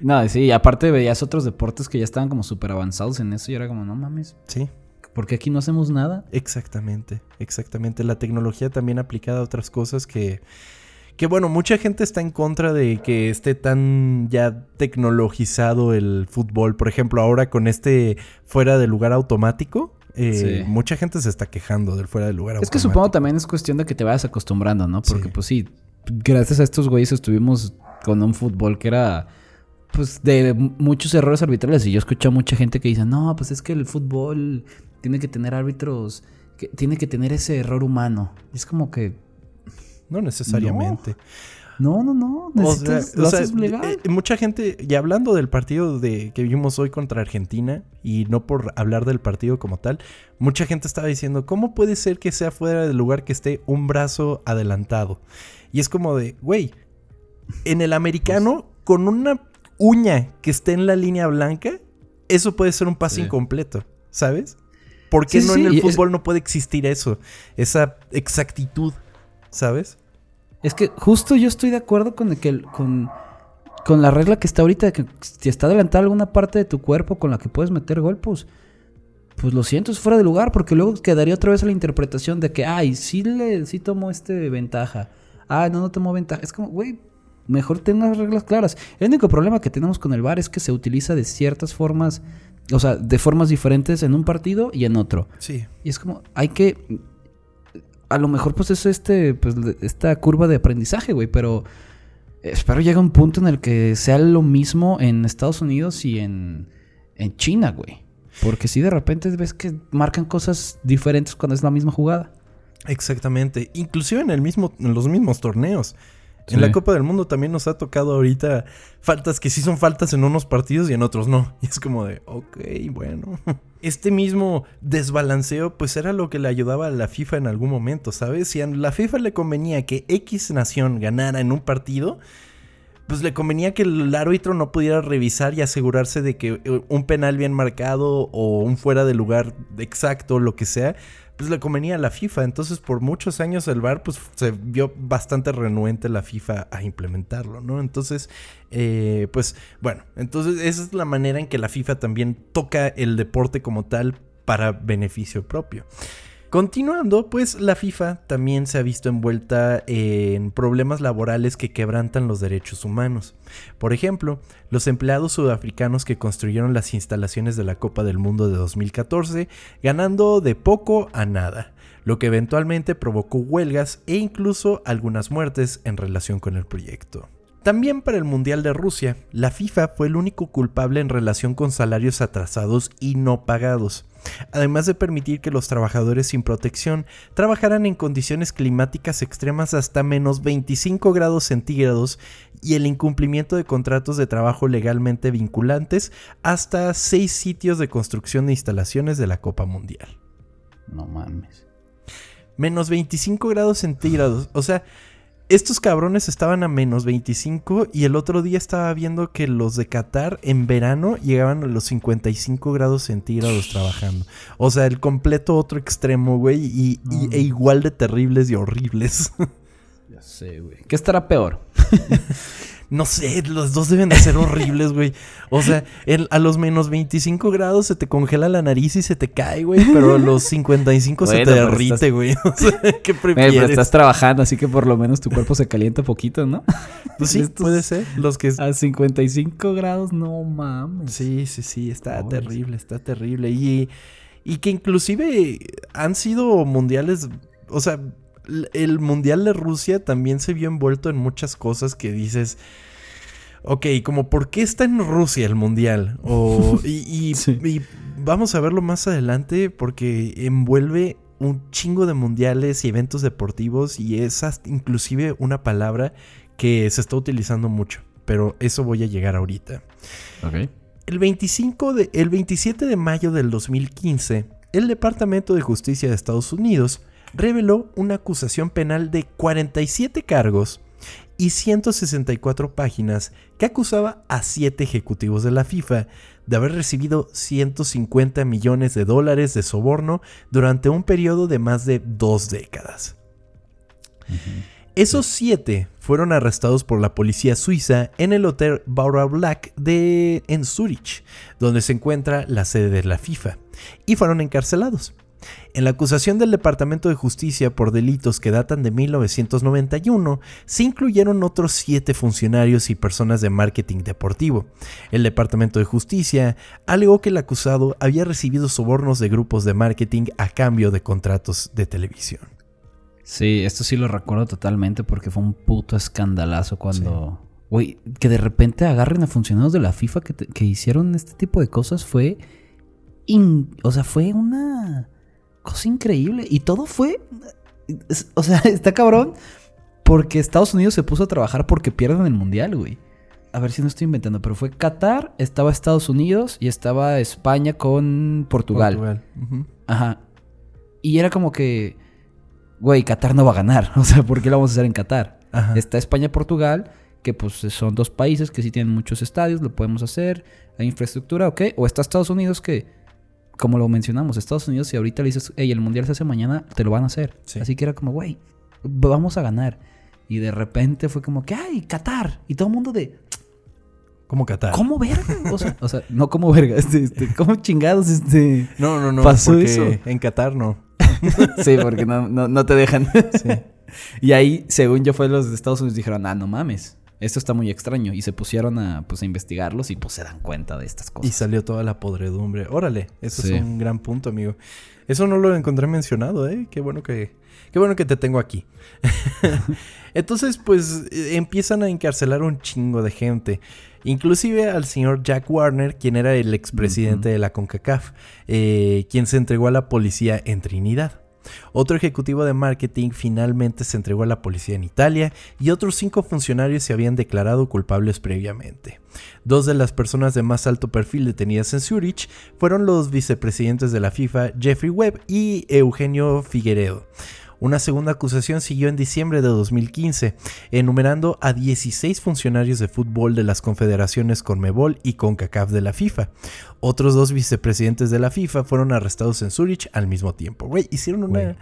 No, sí, aparte veías otros deportes que ya estaban como súper avanzados en eso y era como, no mames, Sí, ¿por qué aquí no hacemos nada? exactamente, exactamente. La tecnología también aplicada a otras cosas que... Que bueno, mucha gente está en contra de que esté tan ya tecnologizado el fútbol. Por ejemplo, ahora con este fuera de lugar automático, eh, Sí. mucha gente se está quejando del fuera de lugar Es que automático. supongo también es cuestión de que te vayas acostumbrando, ¿no? Porque Sí. pues sí, gracias a estos güeyes estuvimos con un fútbol que era pues de muchos errores arbitrales y yo escucho a mucha gente que dice, "No, pues es que el fútbol tiene que tener árbitros que tiene que tener ese error humano." Es como que No necesariamente. no, no, no, O sea, lo o sea, haces legal. eh, mucha gente, y hablando del partido de, que vimos hoy contra Argentina, y no por hablar del partido como tal, mucha gente estaba diciendo, ¿cómo puede ser que sea fuera del lugar que esté un brazo adelantado? Y es como de, güey, en el americano, con una uña que esté en la línea blanca, eso puede ser un pase Sí. incompleto, ¿sabes? ¿Por qué Sí, no sí, en el es- fútbol no puede existir eso? Esa exactitud, ¿sabes? Es que justo yo estoy de acuerdo con el que el- con, con la regla que está ahorita de que si está adelantada alguna parte de tu cuerpo con la que puedes meter gol, pues, pues lo siento, es fuera de lugar, porque luego quedaría otra vez a la interpretación de que, ay, sí le, sí tomó este ventaja. Ah, no, no tomó ventaja. Es como, güey, mejor ten las reglas claras. El único problema que tenemos con el VAR es que se utiliza de ciertas formas, o sea, de formas diferentes en un partido y en otro. Sí. Y es como, hay que. A lo mejor, pues es este, pues, esta curva de aprendizaje, güey. Pero espero llegue un punto en el que sea lo mismo en Estados Unidos y en, en China, güey. Porque si de repente ves que marcan cosas diferentes cuando es la misma jugada. Exactamente. Inclusive en el mismo, en los mismos torneos. Sí. En la Copa del Mundo también nos ha tocado ahorita faltas que sí son faltas en unos partidos y en otros no. (laughs) Y es como de, ok, bueno. (laughs) Este mismo desbalanceo, pues era lo que le ayudaba a la FIFA en algún momento, ¿sabes? Si a la FIFA le convenía que X nación ganara en un partido, pues le convenía que el árbitro no pudiera revisar y asegurarse de que eh, un penal bien marcado o un fuera de lugar exacto, lo que sea, pues le convenía a la FIFA. Entonces, por muchos años el VAR, pues se vio bastante renuente la FIFA a implementarlo, ¿no? Entonces, eh, pues bueno, entonces esa es la manera en que la FIFA también toca el deporte como tal para beneficio propio. Continuando, pues la FIFA también se ha visto envuelta en problemas laborales que quebrantan los derechos humanos. Por ejemplo, los empleados sudafricanos que construyeron las instalaciones de la Copa del Mundo de 2014, ganando de poco a nada, lo que eventualmente provocó huelgas e incluso algunas muertes en relación con el proyecto. También para el Mundial de Rusia, la FIFA fue el único culpable en relación con salarios atrasados y no pagados además de permitir que los trabajadores sin protección trabajaran en condiciones climáticas extremas hasta menos 25 grados centígrados y el incumplimiento de contratos de trabajo legalmente vinculantes hasta 6 sitios de construcción de instalaciones de la Copa Mundial. No mames. Menos 25 grados centígrados. O sea, estos cabrones estaban a menos 25 y el otro día estaba viendo que los de Qatar en verano llegaban a los 55 grados centígrados trabajando. O sea, el completo otro extremo, güey, y, e igual de terribles y horribles. (laughs) Ya sé, güey. ¿Qué estará peor? (laughs) No sé, los dos deben de ser horribles, güey. O sea, a los menos 25 grados se te congela la nariz y se te cae, güey. Pero a los 55 se te derrite, güey. (laughs) O sea, ¿qué prefieres? pero estás trabajando, así que por lo menos tu cuerpo se calienta poquito, ¿no? (laughs) Pues sí, (laughs) puede ser. Los que... A 55 grados, no mames. Sí, sí, sí. Está terrible, está terrible. Y, y que inclusive han sido mundiales... O sea, el Mundial de Rusia también se vio envuelto en muchas cosas que dices, ok, como por qué está en Rusia el Mundial? O, (laughs) y, vamos a verlo más adelante porque envuelve un chingo de mundiales y eventos deportivos y es inclusive una palabra que se está utilizando mucho, pero eso voy a llegar ahorita. El, 25 de, el 27 de mayo del 2015, el Departamento de Justicia de Estados Unidos reveló una acusación penal de 47 cargos y 164 páginas que acusaba a siete ejecutivos de la FIFA de haber recibido 150 millones de dólares de soborno durante un periodo de más de dos décadas. Esos siete fueron arrestados por la policía suiza en el hotel Baura Black de en Zurich, donde se encuentra la sede de la FIFA, y fueron encarcelados. En la acusación del Departamento de Justicia por delitos que datan de 1991, se incluyeron otros siete funcionarios y personas de marketing deportivo. El Departamento de Justicia alegó que el acusado había recibido sobornos de grupos de marketing a cambio de contratos de televisión. Sí, esto sí lo recuerdo totalmente porque fue un puto escandalazo cuando... Güey, que de repente agarren a funcionarios de la FIFA que, hicieron este tipo de cosas fue... O sea, fue una cosa increíble. Y todo fue. O sea, (laughs) está cabrón. Porque Estados Unidos se puso a trabajar porque pierden el mundial, güey. A ver si no estoy inventando, pero fue Qatar, estaba Estados Unidos y estaba España con Portugal. Portugal. Ajá. Y era como que, güey, Qatar no va a ganar. (laughs) O sea, ¿por qué lo vamos a hacer en Qatar? Está España-Portugal, que pues son dos países que sí tienen muchos estadios, lo podemos hacer, hay infraestructura, ok. O está Estados Unidos que como lo mencionamos, Estados Unidos, si ahorita le dices, hey, el mundial se hace mañana, te lo van a hacer. Así que era como, güey, vamos a ganar. Y de repente fue como que, ay, Qatar. Y todo el mundo de. ¿Cómo Qatar? ¿Cómo verga? O sea, o sea no como verga. Este, este, ¿Cómo chingados este. No, no, no. Pasó eso. En Qatar no. (laughs) sí, porque no, no, no te dejan. sí. (laughs) Y ahí, según yo, fue los de Estados Unidos dijeron, ah, no mames esto está muy extraño. Y se pusieron a, pues, a investigarlos y pues se dan cuenta de estas cosas. Y salió toda la podredumbre. Órale, eso es un gran punto, amigo. Eso no lo encontré mencionado, ¿eh? Qué bueno que, qué bueno que te tengo aquí. (laughs) Entonces, pues eh, empiezan a encarcelar un chingo de gente. Inclusive al señor Jack Warner, quien era el expresidente de la CONCACAF, eh, quien se entregó a la policía en Trinidad. Otro ejecutivo de marketing finalmente se entregó a la policía en Italia y otros cinco funcionarios se habían declarado culpables previamente. Dos de las personas de más alto perfil detenidas en Zurich fueron los vicepresidentes de la FIFA Jeffrey Webb y Eugenio Figueredo. Una segunda acusación siguió en diciembre de 2015, enumerando a 16 funcionarios de fútbol de las confederaciones Conmebol y CONCACAF de la FIFA. Otros dos vicepresidentes de la FIFA fueron arrestados en Zurich al mismo tiempo. Güey, hicieron una,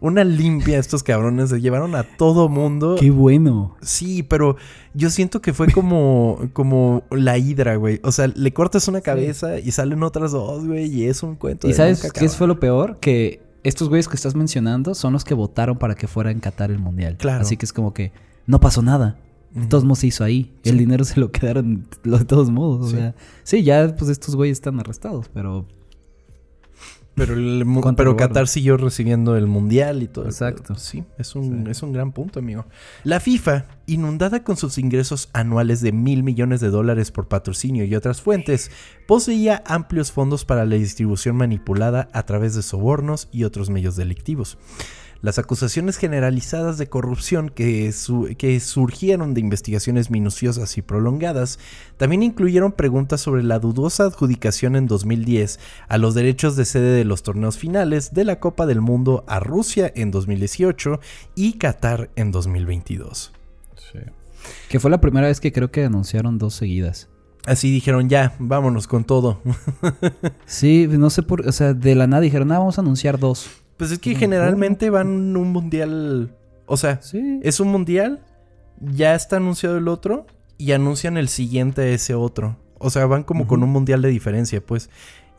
una limpia estos cabrones, se llevaron a todo mundo. Qué bueno. Sí, pero yo siento que fue como, como la hidra, güey. O sea, le cortas una cabeza y salen otras dos, güey, y es un cuento. ¿Y de sabes nunca qué acabar. fue lo peor? Que estos güeyes que estás mencionando son los que votaron para que fuera en Qatar el mundial. Claro. Así que es como que no pasó nada. De todos modos se hizo ahí. El dinero se lo (laughs) quedaron de todos modos. O Sí. sea, sí, ya pues estos güeyes están arrestados, pero Pero, el mu- ¿Cuánto pero? Qatar siguió recibiendo el mundial y todo. Exacto. Sí, es un, Sí. es un gran punto, amigo. La FIFA, inundada con sus ingresos anuales de mil millones de dólares por patrocinio y otras fuentes, poseía amplios fondos para la distribución manipulada a través de sobornos y otros medios delictivos. Las acusaciones generalizadas de corrupción que, su- que surgieron de investigaciones minuciosas y prolongadas también incluyeron preguntas sobre la dudosa adjudicación en 2010 a los derechos de sede de los torneos finales de la Copa del Mundo a Rusia en 2018 y Qatar en 2022. que fue la primera vez que creo que anunciaron dos seguidas. Así dijeron, ya, vámonos con todo. (laughs) Sí, no sé por, o sea, de la nada dijeron, ah, vamos a anunciar dos. Pues es que No, generalmente van un mundial, o sea, Sí. es un mundial, ya está anunciado el otro y anuncian el siguiente a ese otro. O sea, van como con un mundial de diferencia, pues.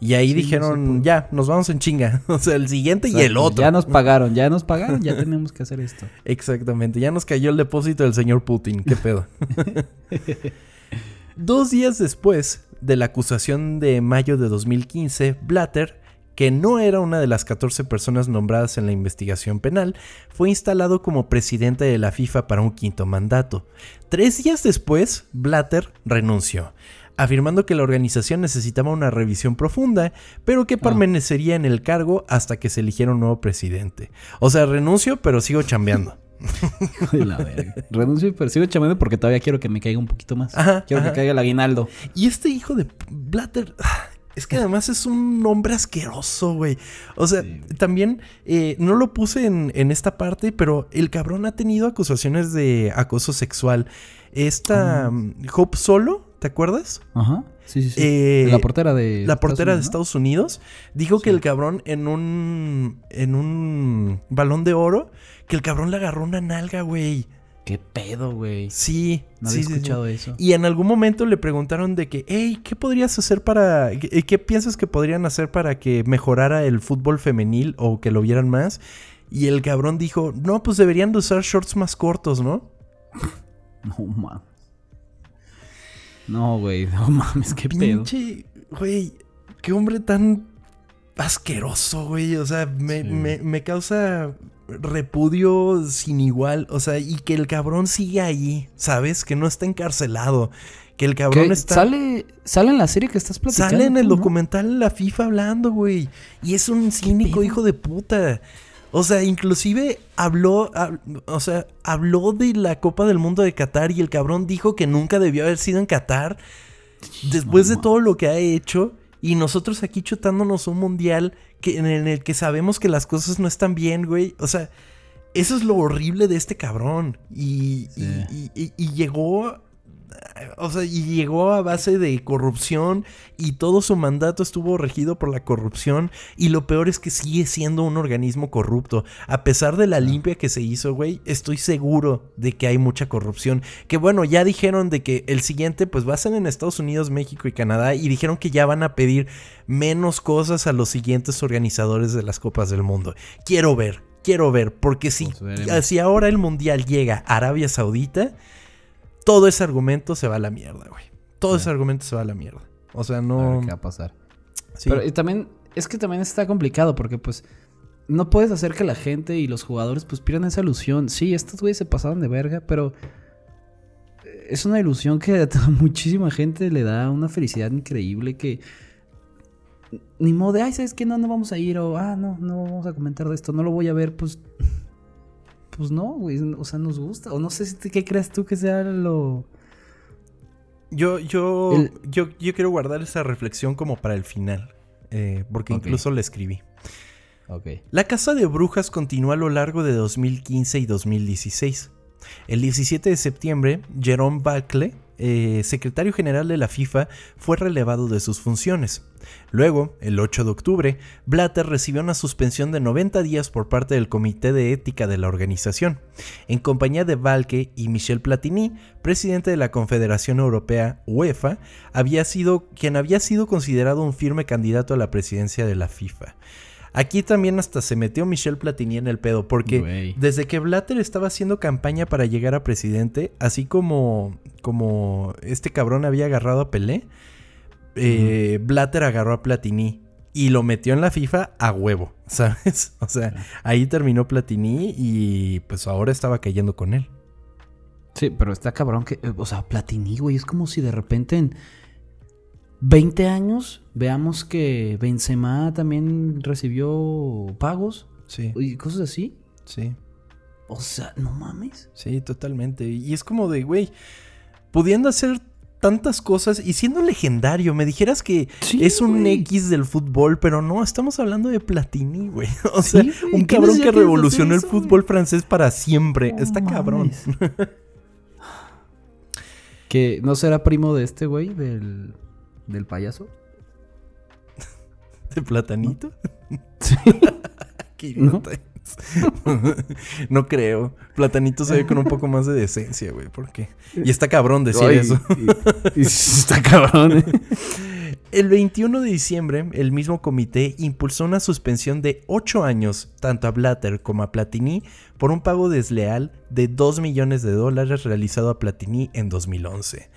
Y ahí Sí, dijeron, ya, nos vamos en chinga. (laughs) O sea, el siguiente y el otro. Ya nos pagaron, ya nos pagaron, ya tenemos que hacer esto. (laughs) Exactamente, ya nos cayó el depósito del señor Putin, qué pedo. (laughs) Dos días después de la acusación de mayo de 2015, Blatter, que no era una de las 14 personas nombradas en la investigación penal, fue instalado como presidente de la FIFA para un quinto mandato. Tres días después, Blatter renunció, afirmando que la organización necesitaba una revisión profunda, pero que permanecería en el cargo hasta que se eligiera un nuevo presidente. O sea, renuncio, pero sigo chambeando. (laughs) La verga. Renuncio, pero sigo chamando porque todavía quiero que me caiga un poquito más. Ajá, quiero ajá. que caiga el aguinaldo. Y este hijo de Blatter, ah, es que además es un hombre asqueroso, güey. O sea, Sí, güey. también eh, no lo puse en, en esta parte, pero el cabrón ha tenido acusaciones de acoso sexual. Esta Ah. mm, Hope Solo, ¿te acuerdas? Ajá. Sí, sí, sí. Eh, la portera de. La portera de Unidos, Estados Unidos dijo que el cabrón en un en un balón de oro, que el cabrón le agarró una nalga, güey. ¿Qué pedo, güey? Sí, No sí, había sí, sí. escuchado eso. Y en algún momento le preguntaron de que, hey, ¿qué podrías hacer para... ¿Qué, qué piensas que podrían hacer para que mejorara el fútbol femenil o que lo vieran más? Y el cabrón dijo, no, pues deberían de usar shorts más cortos, ¿no? (laughs) No mames. No, güey. No mames, qué pedo. Pinche, güey, qué hombre tan asqueroso, güey. O sea, me, Sí. me- me causa repudio sin igual. O sea, y que el cabrón sigue ahí, ¿sabes? Que no está encarcelado. Que el cabrón está... ¿Sale, ¿Sale en la serie que estás platicando? Sale en el no? documental la FIFA hablando, güey. Y es un cínico hijo de puta. O sea, inclusive habló, hab- o sea, habló de la Copa del Mundo de Qatar y el cabrón dijo que nunca debió haber sido en Qatar después de todo lo que ha hecho y nosotros aquí chutándonos un mundial que, en el que sabemos que las cosas no están bien, güey. O sea, eso es lo horrible de este cabrón. Y, Sí. y- y- y llegó, o sea, y llegó a base de corrupción y todo su mandato estuvo regido por la corrupción. Y lo peor es que sigue siendo un organismo corrupto. A pesar de la limpia que se hizo, güey, estoy seguro de que hay mucha corrupción. Que bueno, ya dijeron de que el siguiente pues va a ser en Estados Unidos, México y Canadá. Y dijeron que ya van a pedir menos cosas a los siguientes organizadores de las Copas del Mundo. Quiero ver. Quiero ver, porque si, si ahora el mundial llega a Arabia Saudita, todo ese argumento se va a la mierda, güey. Todo ese argumento se va a la mierda. O sea, A no. ver qué va a pasar. sí. Pero y también, es que también está complicado porque pues no puedes hacer que la gente y los jugadores pues pierdan esa ilusión. Sí, estos güeyes se pasaron de verga, pero eh, es una ilusión que a (laughs) muchísima gente le da una felicidad increíble que ni modo de, ay, ¿sabes qué? No, no vamos a ir o, ah, no, no vamos a comentar de esto, no lo voy a ver, pues... Pues no, güey, o sea, nos gusta. O no sé si te- qué crees tú que sea lo... Yo, yo, El- yo, yo quiero guardar esa reflexión como para el final. eh, porque incluso la escribí. Ok. La caza de brujas continuó a lo largo de 2015 y 2016. El 17 de septiembre, Jerome Buckley, eh, secretario general de la FIFA, fue relevado de sus funciones. Luego, el 8 de octubre, Blatter recibió una suspensión de 90 días por parte del Comité de Ética de la organización, en compañía de Valque y Michel Platini, presidente de la Confederación Europea UEFA, había sido, quien había sido considerado un firme candidato a la presidencia de la FIFA. Aquí también hasta se metió Michel Platini en el pedo, porque desde que Blatter estaba haciendo campaña para llegar a presidente, así como, como este cabrón había agarrado a Pelé, eh, Blatter agarró a Platini y lo metió en la FIFA a huevo, (laughs) ¿sabes? O sea, ahí terminó Platini y pues ahora estaba cayendo con él. Sí, pero está cabrón que, o sea, Platini, güey, es como si de repente en 20 años veamos que Benzema también recibió pagos Sí, y cosas así. sí, O sea, no mames. sí, totalmente. Y es como de, güey, pudiendo hacer tantas cosas y siendo legendario, me dijeras que Sí, es un. X del fútbol, pero no, estamos hablando de Platini, güey. (laughs) O sea, un ¿qué cabrón que revolucionó el fútbol francés para siempre. Está cabrón. (laughs) Que no será primo de este güey, del, del payaso. ¿De platanito? (laughs) Sí. (laughs) Qué ¿No? es. (laughs) no creo. Platanito se ve con un poco más de decencia, güey. ¿Por qué? Y está cabrón decir Ay, eso. y- y está cabrón, eh. El 21 de diciembre, el mismo comité impulsó una suspensión de 8 años, tanto a Blatter como a Platini, por un pago desleal de 2 millones de dólares realizado a Platini en 2011.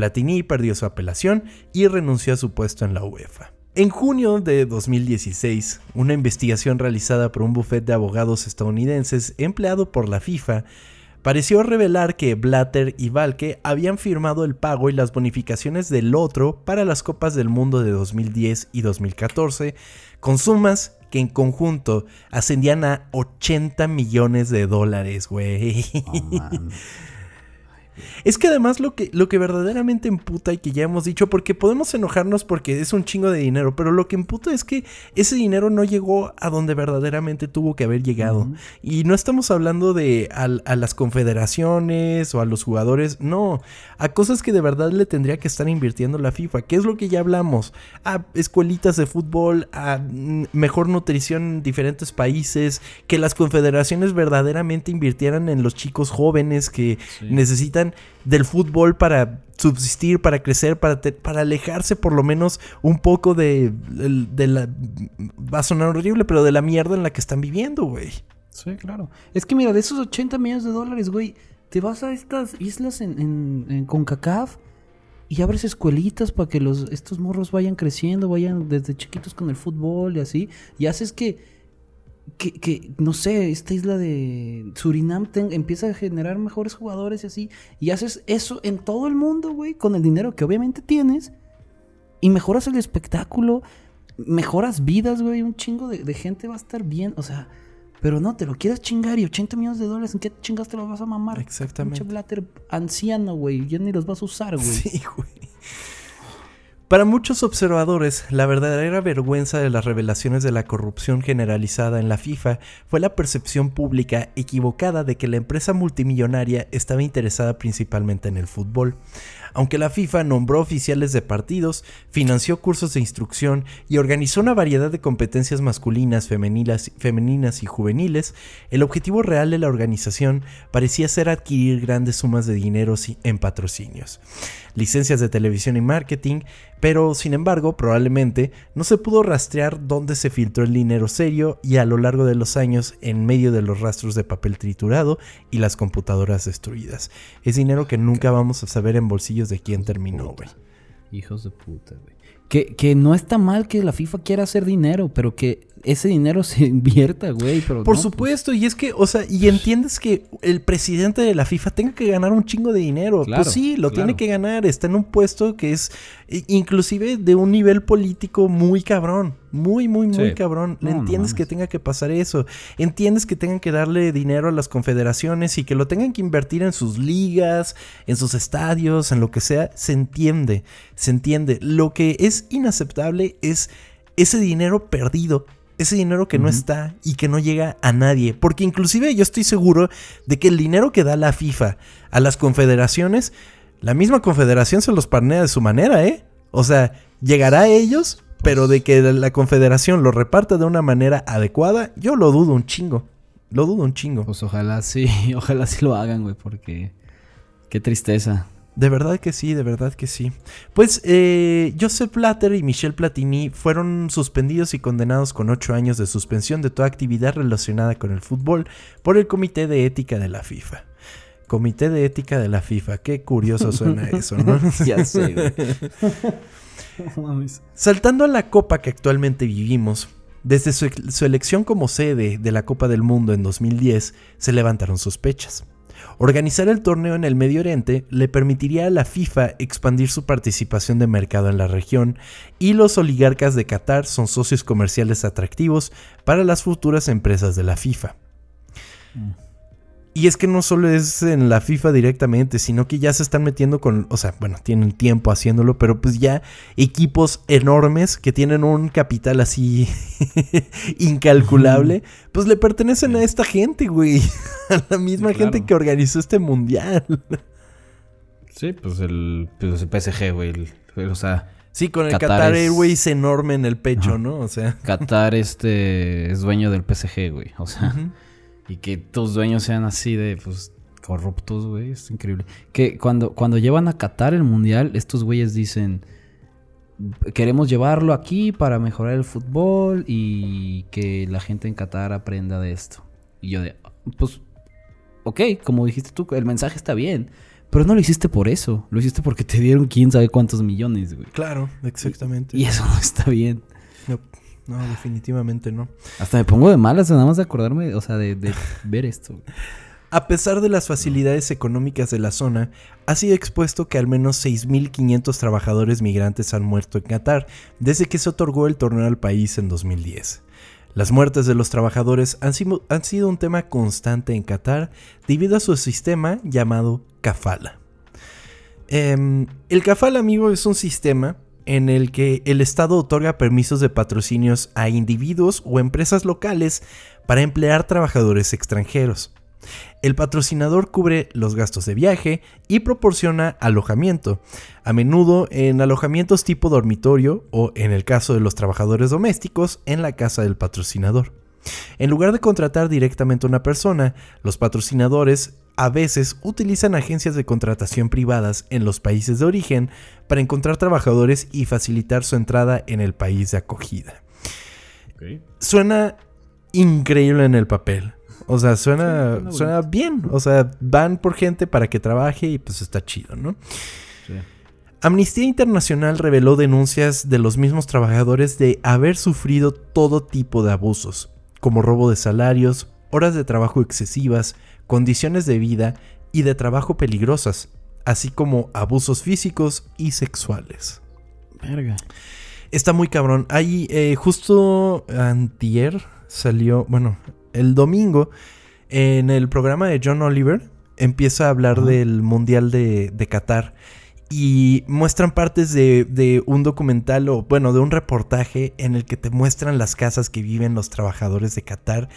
Platini perdió su apelación y renunció a su puesto en la UEFA. En junio de 2016, una investigación realizada por un bufete de abogados estadounidenses empleado por la FIFA pareció revelar que Blatter y Valque habían firmado el pago y las bonificaciones del otro para las Copas del Mundo de 2010 y 2014, con sumas que en conjunto ascendían a 80 millones de dólares, güey. (laughs) Es que además lo que, lo que verdaderamente emputa y que ya hemos dicho, porque podemos enojarnos porque es un chingo de dinero, pero lo que emputa es que ese dinero no llegó a donde verdaderamente tuvo que haber llegado. Y no estamos hablando de al- a, las confederaciones o a los jugadores, no, a cosas que de verdad le tendría que estar invirtiendo la FIFA, que es lo que ya hablamos, a escuelitas de fútbol, a mejor nutrición en diferentes países, que las confederaciones verdaderamente invirtieran en los chicos jóvenes que Sí. necesitan del fútbol para subsistir, para crecer, para, para alejarse por lo menos un poco de, de- de la... Va a sonar horrible, pero de la mierda en la que están viviendo, güey. Sí, claro. Es que mira, de esos 80 millones de dólares, güey, te vas a estas islas en, en, en CONCACAF y abres escuelitas para que los, estos morros vayan creciendo, vayan desde chiquitos con el fútbol y así. Y haces que, que, que, no sé, esta isla de Surinam ten- empieza a generar mejores jugadores y así. Y haces eso en todo el mundo, güey, con el dinero que obviamente tienes. Y mejoras el espectáculo, mejoras vidas, güey. Un chingo de, de gente va a estar bien. O sea, pero no, te lo quieres chingar y 80 millones de dólares, ¿en qué chingas te los vas a mamar? Exactamente. Pinche Blatter anciano, güey. Ya ni los vas a usar, güey. Sí, güey. Para muchos observadores, la verdadera vergüenza de las revelaciones de la corrupción generalizada en la FIFA fue la percepción pública equivocada de que la empresa multimillonaria estaba interesada principalmente en el fútbol. Aunque la FIFA nombró oficiales de partidos, financió cursos de instrucción y organizó una variedad de competencias masculinas, femeninas, y juveniles, el objetivo real de la organización parecía ser adquirir grandes sumas de dinero en patrocinios licencias de televisión y marketing, pero sin embargo probablemente no se pudo rastrear dónde se filtró el dinero serio y a lo largo de los años en medio de los rastros de papel triturado y las computadoras destruidas. Es dinero que nunca vamos a saber en bolsillos de quién terminó, güey. Hijos de puta, güey. Que, que no está mal que la FIFA quiera hacer dinero, pero que ese dinero (laughs) se invierta, güey. Pero Por no, pues, supuesto, y es que, o sea, y entiendes que el presidente de la FIFA tenga que ganar un chingo de dinero. Claro, pues sí, lo claro. tiene que ganar. Está en un puesto que es inclusive de un nivel político muy cabrón. Muy, muy, muy Sí. cabrón. No entiendes que tenga que pasar eso. Entiendes que tengan que darle dinero a las confederaciones y que lo tengan que invertir en sus ligas, en sus estadios, en lo que sea. Se entiende, se entiende. Lo que es inaceptable es ese dinero perdido ese dinero que no está y que no llega a nadie. Porque inclusive yo estoy seguro de que el dinero que da la FIFA a las confederaciones, la misma confederación se los parnea de su manera, ¿eh? O sea, llegará a ellos, pero de que la confederación lo reparta de una manera adecuada, yo lo dudo un chingo. Lo dudo un chingo. Pues ojalá sí, (laughs) ojalá sí lo hagan, güey, porque qué tristeza. De verdad que sí, de verdad que sí. Pues eh, Joseph Blatter y Michel Platini fueron suspendidos y condenados con ocho años de suspensión de toda actividad relacionada con el fútbol por el Comité de Ética de la FIFA. Comité de Ética de la FIFA, qué curioso suena (laughs) eso, ¿no? (laughs) ya sé. (laughs) Saltando a la copa que actualmente vivimos, desde su, su elección como sede de la Copa del Mundo en 2010 se levantaron sospechas. Organizar el torneo en el Medio Oriente le permitiría a la FIFA expandir su participación de mercado en la región y los oligarcas de Qatar son socios comerciales atractivos para las futuras empresas de la FIFA. Mm. Y es que no solo es en la FIFA directamente, sino que ya se están metiendo con, o sea, bueno, tienen tiempo haciéndolo, pero pues ya equipos enormes que tienen un capital así (laughs) incalculable, pues le pertenecen a esta gente, güey. (laughs) A la misma gente que organizó este mundial. Sí, pues el, pues el PSG, güey. O sea, Sí, con el Qatar, Airways enorme en el pecho, ¿no? O sea. Qatar este es dueño del PSG, güey. O sea, y que tus dueños sean así de, pues, corruptos, güey. Es increíble. Que cuando, cuando llevan a Qatar el mundial, estos güeyes dicen, queremos llevarlo aquí para mejorar el fútbol y que la gente en Qatar aprenda de esto. Y yo de, pues, ok, como dijiste tú, el mensaje está bien. Pero no lo hiciste por eso. Lo hiciste porque te dieron quién sabe cuántos millones, güey. Claro, exactamente. Y, eso no está bien. No, definitivamente no. Hasta me pongo de malas nada más de acordarme, o sea, de, (laughs) ver esto. A pesar de las facilidades económicas de la zona, ha sido expuesto que al menos 6.500 trabajadores migrantes han muerto en Qatar desde que se otorgó el torneo al país en 2010. Las muertes de los trabajadores han, sido un tema constante en Qatar debido a su sistema llamado kafala. Em, el kafala, amigo, es un sistema en el que el Estado otorga permisos de patrocinios a individuos o empresas locales para emplear trabajadores extranjeros. El patrocinador cubre los gastos de viaje y proporciona alojamiento, a menudo en alojamientos tipo dormitorio o, en el caso de los trabajadores domésticos, en la casa del patrocinador. En lugar de contratar directamente a una persona, los patrocinadores a veces utilizan agencias de contratación privadas en los países de origen para encontrar trabajadores y facilitar su entrada en el país de acogida. Suena increíble en el papel. O sea, suena, suena bien. O sea, van por gente para que trabaje y pues está chido, ¿no? Amnistía Internacional reveló denuncias de los mismos trabajadores de haber sufrido todo tipo de abusos, como robo de salarios, horas de trabajo excesivas, condiciones de vida y de trabajo peligrosas, así como abusos físicos y sexuales. Verga. Está muy cabrón. Ahí eh, justo antier salió, bueno, el domingo en el programa de John Oliver empieza a hablar del Mundial de, Qatar y muestran partes de, de, un documental o bueno, de un reportaje en el que te muestran las casas que viven los trabajadores de Qatar.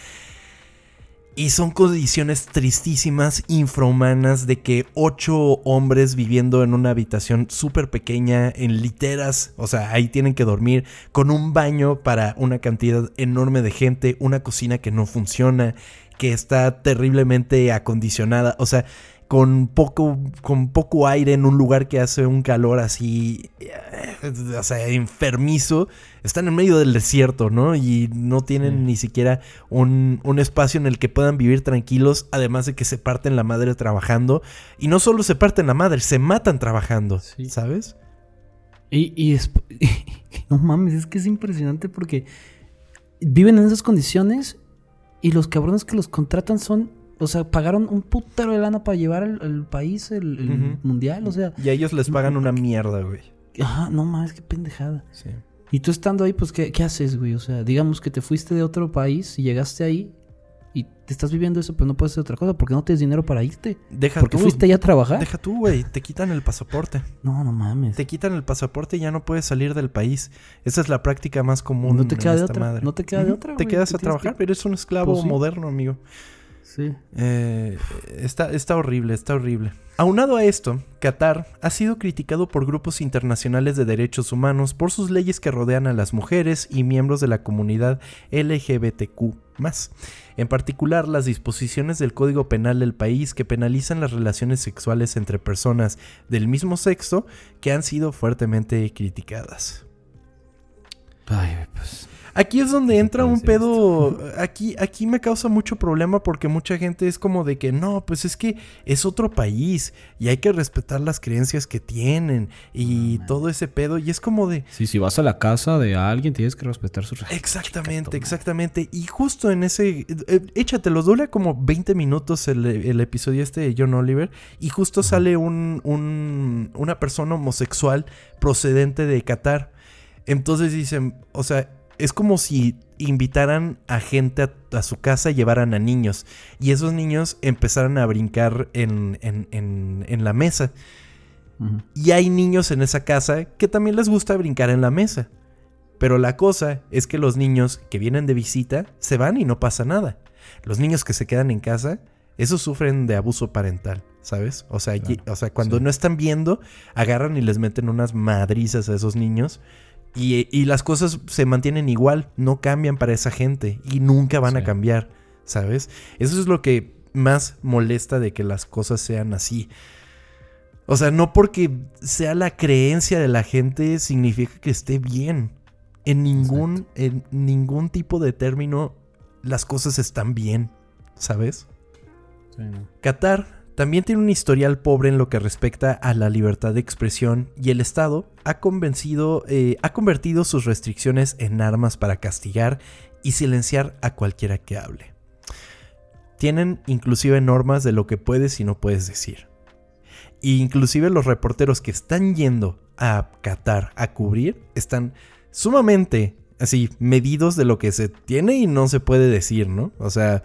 Y son condiciones tristísimas, infrahumanas, de que ocho hombres viviendo en una habitación súper pequeña, en literas, o sea, ahí tienen que dormir, con un baño para una cantidad enorme de gente, una cocina que no funciona, que está terriblemente acondicionada, o sea, con poco, con poco aire en un lugar que hace un calor así, eh, o sea, enfermizo. Están en medio del desierto, ¿no? Y no tienen ni siquiera un, espacio en el que puedan vivir tranquilos, además de que se parten la madre trabajando. Y no solo se parten la madre, se matan trabajando, ¿sabes? Y, y (laughs) no mames, es que es impresionante porque viven en esas condiciones y los cabrones que los contratan son o sea, pagaron un putero de lana para llevar al, país el, mundial, o sea. Y a ellos les pagan una mierda, güey. Ajá, no mames, qué pendejada. Sí. Y tú estando ahí, pues, ¿qué, haces, güey? O sea, digamos que te fuiste de otro país y llegaste ahí. y te estás viviendo eso, pero no puedes hacer otra cosa porque no tienes dinero para irte. Deja Porque tú. fuiste allá a trabajar. Deja tú, güey. Te quitan el pasaporte. No, no mames. Te quitan el pasaporte y ya no puedes salir del país. Esa es la práctica más común. No te en queda de esta otra, madre. no te queda de otra, Te güey, quedas a trabajar, que- eres un esclavo Pues sí. moderno, amigo. Sí. Eh, está, está horrible, está horrible. Aunado a esto, Qatar ha sido criticado por grupos internacionales de derechos humanos por sus leyes que rodean a las mujeres y miembros de la comunidad LGBTQ. En particular, las disposiciones del Código Penal del país que penalizan las relaciones sexuales entre personas del mismo sexo que han sido fuertemente criticadas. Ay, pues. Aquí es donde ¿Qué se entra un decir pedo. Aquí, aquí me causa mucho problema porque mucha gente es como de que no, pues es que es otro país y hay que respetar las creencias que tienen y todo ese pedo. Y es como de. Sí, si vas a la casa de alguien, tienes que respetar sus Exactamente, exactamente. Y justo en ese. eh, échatelo, dura como 20 minutos el, el episodio este de John Oliver. Y justo sale un, un- una persona homosexual procedente de Qatar. Entonces dicen, o sea, es como si invitaran a gente a, a su casa y llevaran a niños. Y esos niños empezaran a brincar en, en- en- en la mesa. Y hay niños en esa casa que también les gusta brincar en la mesa. Pero la cosa es que los niños que vienen de visita se van y no pasa nada. Los niños que se quedan en casa, esos sufren de abuso parental, ¿sabes? O sea, Claro, y- o sea cuando sí. no están viendo, agarran y les meten unas madrizas a esos niños. Y, y las cosas se mantienen igual, no cambian para esa gente y nunca van a cambiar, ¿sabes? Eso es lo que más molesta de que las cosas sean así. O sea, no porque sea la creencia de la gente significa que esté bien. En ningún, en ningún tipo de término las cosas están bien, ¿sabes? Sí, no. Qatar también tiene un historial pobre en lo que respecta a la libertad de expresión y el Estado ha convencido, eh, ha convertido sus restricciones en armas para castigar y silenciar a cualquiera que hable. Tienen inclusive normas de lo que puedes y no puedes decir. E inclusive los reporteros que están yendo a Qatar a cubrir están sumamente así medidos de lo que se tiene y no se puede decir, ¿no? O sea,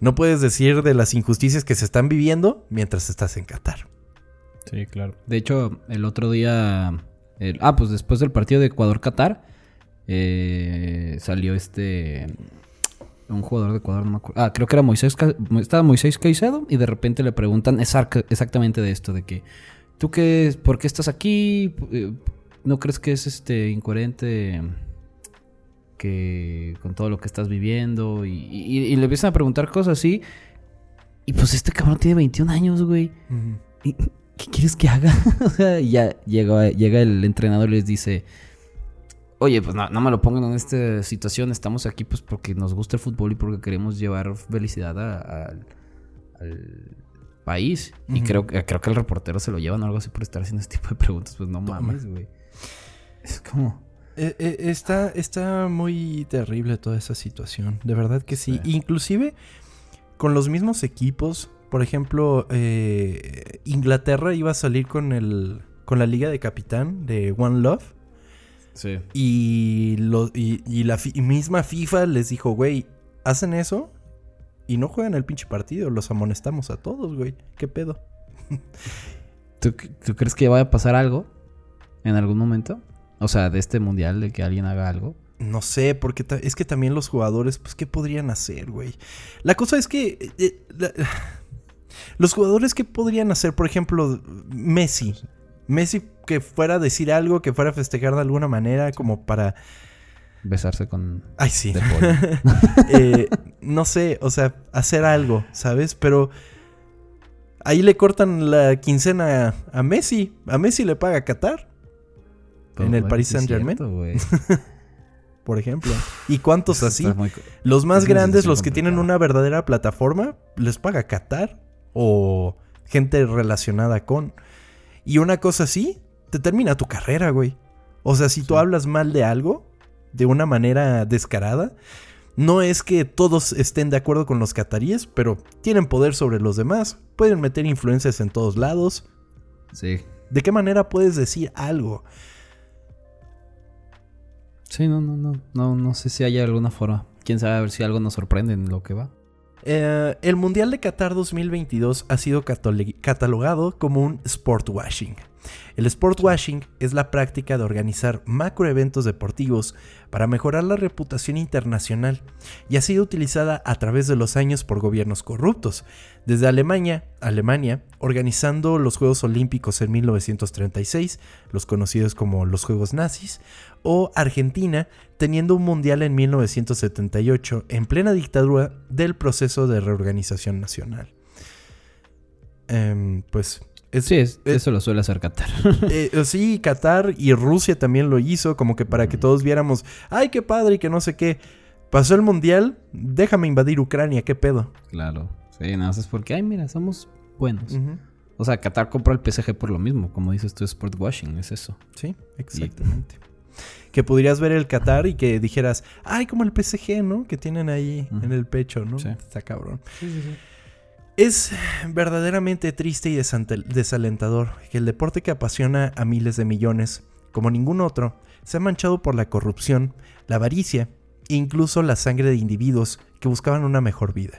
no puedes decir de las injusticias que se están viviendo mientras estás en Qatar. Sí, claro. De hecho, el otro día. el- ah, pues después del partido de Ecuador-Catar. eh, salió este. Un jugador de Ecuador, no me acuerdo. Ah, creo que era Moisés. Estaba Moisés Caicedo. Y de repente le preguntan exac- exactamente de esto: de que. ¿Tú qué? ¿Por qué estás aquí? Eh, ¿No crees que es este incoherente? Que con todo lo que estás viviendo. Y, y- y le empiezan a preguntar cosas así. Y pues este cabrón tiene 21 años, güey. ¿Y ¿Qué quieres que haga? (laughs) o sea, y ya llega, llega el entrenador y les dice, oye, pues no, no me lo pongan en esta situación, estamos aquí pues porque nos gusta el fútbol y porque queremos llevar felicidad a- a- al, país. Y creo, que- creo que el reportero se lo llevan o algo así por estar haciendo este tipo de preguntas, pues no Toma. mames, güey. Es como... Eh, eh, está, está muy terrible toda esa situación. De verdad que sí. Sí. Inclusive con los mismos equipos. Por ejemplo, eh, Inglaterra iba a salir con el. con la liga de capitán de One Love. Sí. Y, lo, y, y la fi- misma FIFA les dijo, güey, hacen eso y no juegan el pinche partido. Los amonestamos a todos, güey. ¿Qué pedo? (laughs) ¿Tú, tú crees que vaya a pasar algo en algún momento? O sea, de este mundial, de que alguien haga algo. No sé, porque es que también los jugadores, pues, ¿qué podrían hacer, güey? La cosa es que... eh, eh, la- (sighs) los jugadores, ¿qué podrían hacer? Por ejemplo, Messi. Messi que fuera a decir algo, que fuera a festejar de alguna manera, como para... Besarse con... Ay, sí. (laughs) Eh, no sé, o sea, hacer algo, ¿sabes? Pero ahí le cortan la quincena a Messi. A Messi le paga Qatar, En el Paris cierto, güey. (laughs) por ejemplo. ¿Y cuántos así? Muy- Los más grandes, los que tienen una verdadera plataforma, les paga Qatar o gente relacionada con. Y una cosa así, te termina tu carrera, güey. O sea, si tú hablas mal de algo, de una manera descarada, no es que todos estén de acuerdo con los cataríes, pero tienen poder sobre los demás, pueden meter influencias en todos lados. Sí. ¿De qué manera puedes decir algo? Sí, no, no, no. No, sé si hay alguna forma. Quién sabe a ver si algo nos sorprende en lo que va. Eh, el Mundial de Qatar 2022 ha sido catalogado como un sport washing. El sport washing es la práctica de organizar macroeventos deportivos para mejorar la reputación internacional y ha sido utilizada a través de los años por gobiernos corruptos, desde Alemania, Alemania organizando los Juegos Olímpicos en 1936, los conocidos como los Juegos Nazis, o Argentina teniendo un mundial en 1978 en plena dictadura del proceso de reorganización nacional. Em, pues sí, eso lo suele hacer Qatar. (laughs) Eh, eh, sí, Qatar y Rusia también lo hizo, como que para que todos viéramos, ay, qué padre y que no sé qué. Pasó el mundial, déjame invadir Ucrania, qué pedo. Claro, sí, nada más es porque, ay, mira, somos buenos. O sea, Qatar compró el PSG por lo mismo, como dices tú, sport washing, es eso. Sí, exactamente. Que podrías ver el Qatar y que dijeras, ay, como el PSG, ¿no? Que tienen ahí en el pecho, ¿no? Está cabrón. Sí, sí, sí. Es verdaderamente triste y desalentador que el deporte que apasiona a miles de millones, como ningún otro, se ha manchado por la corrupción, la avaricia e incluso la sangre de individuos que buscaban una mejor vida.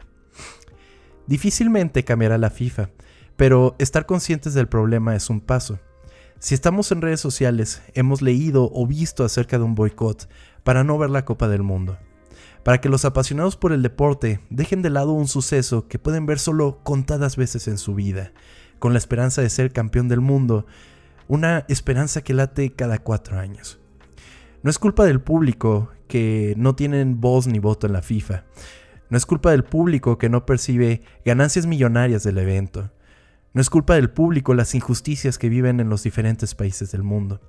Difícilmente cambiará la FIFA, pero estar conscientes del problema es un paso. Si estamos en redes sociales, hemos leído o visto acerca de un boicot para no ver la Copa del Mundo para que los apasionados por el deporte dejen de lado un suceso que pueden ver solo contadas veces en su vida, con la esperanza de ser campeón del mundo, una esperanza que late cada cuatro años. No es culpa del público que no tienen voz ni voto en la FIFA. No es culpa del público que no percibe ganancias millonarias del evento. No es culpa del público las injusticias que viven en los diferentes países del mundo.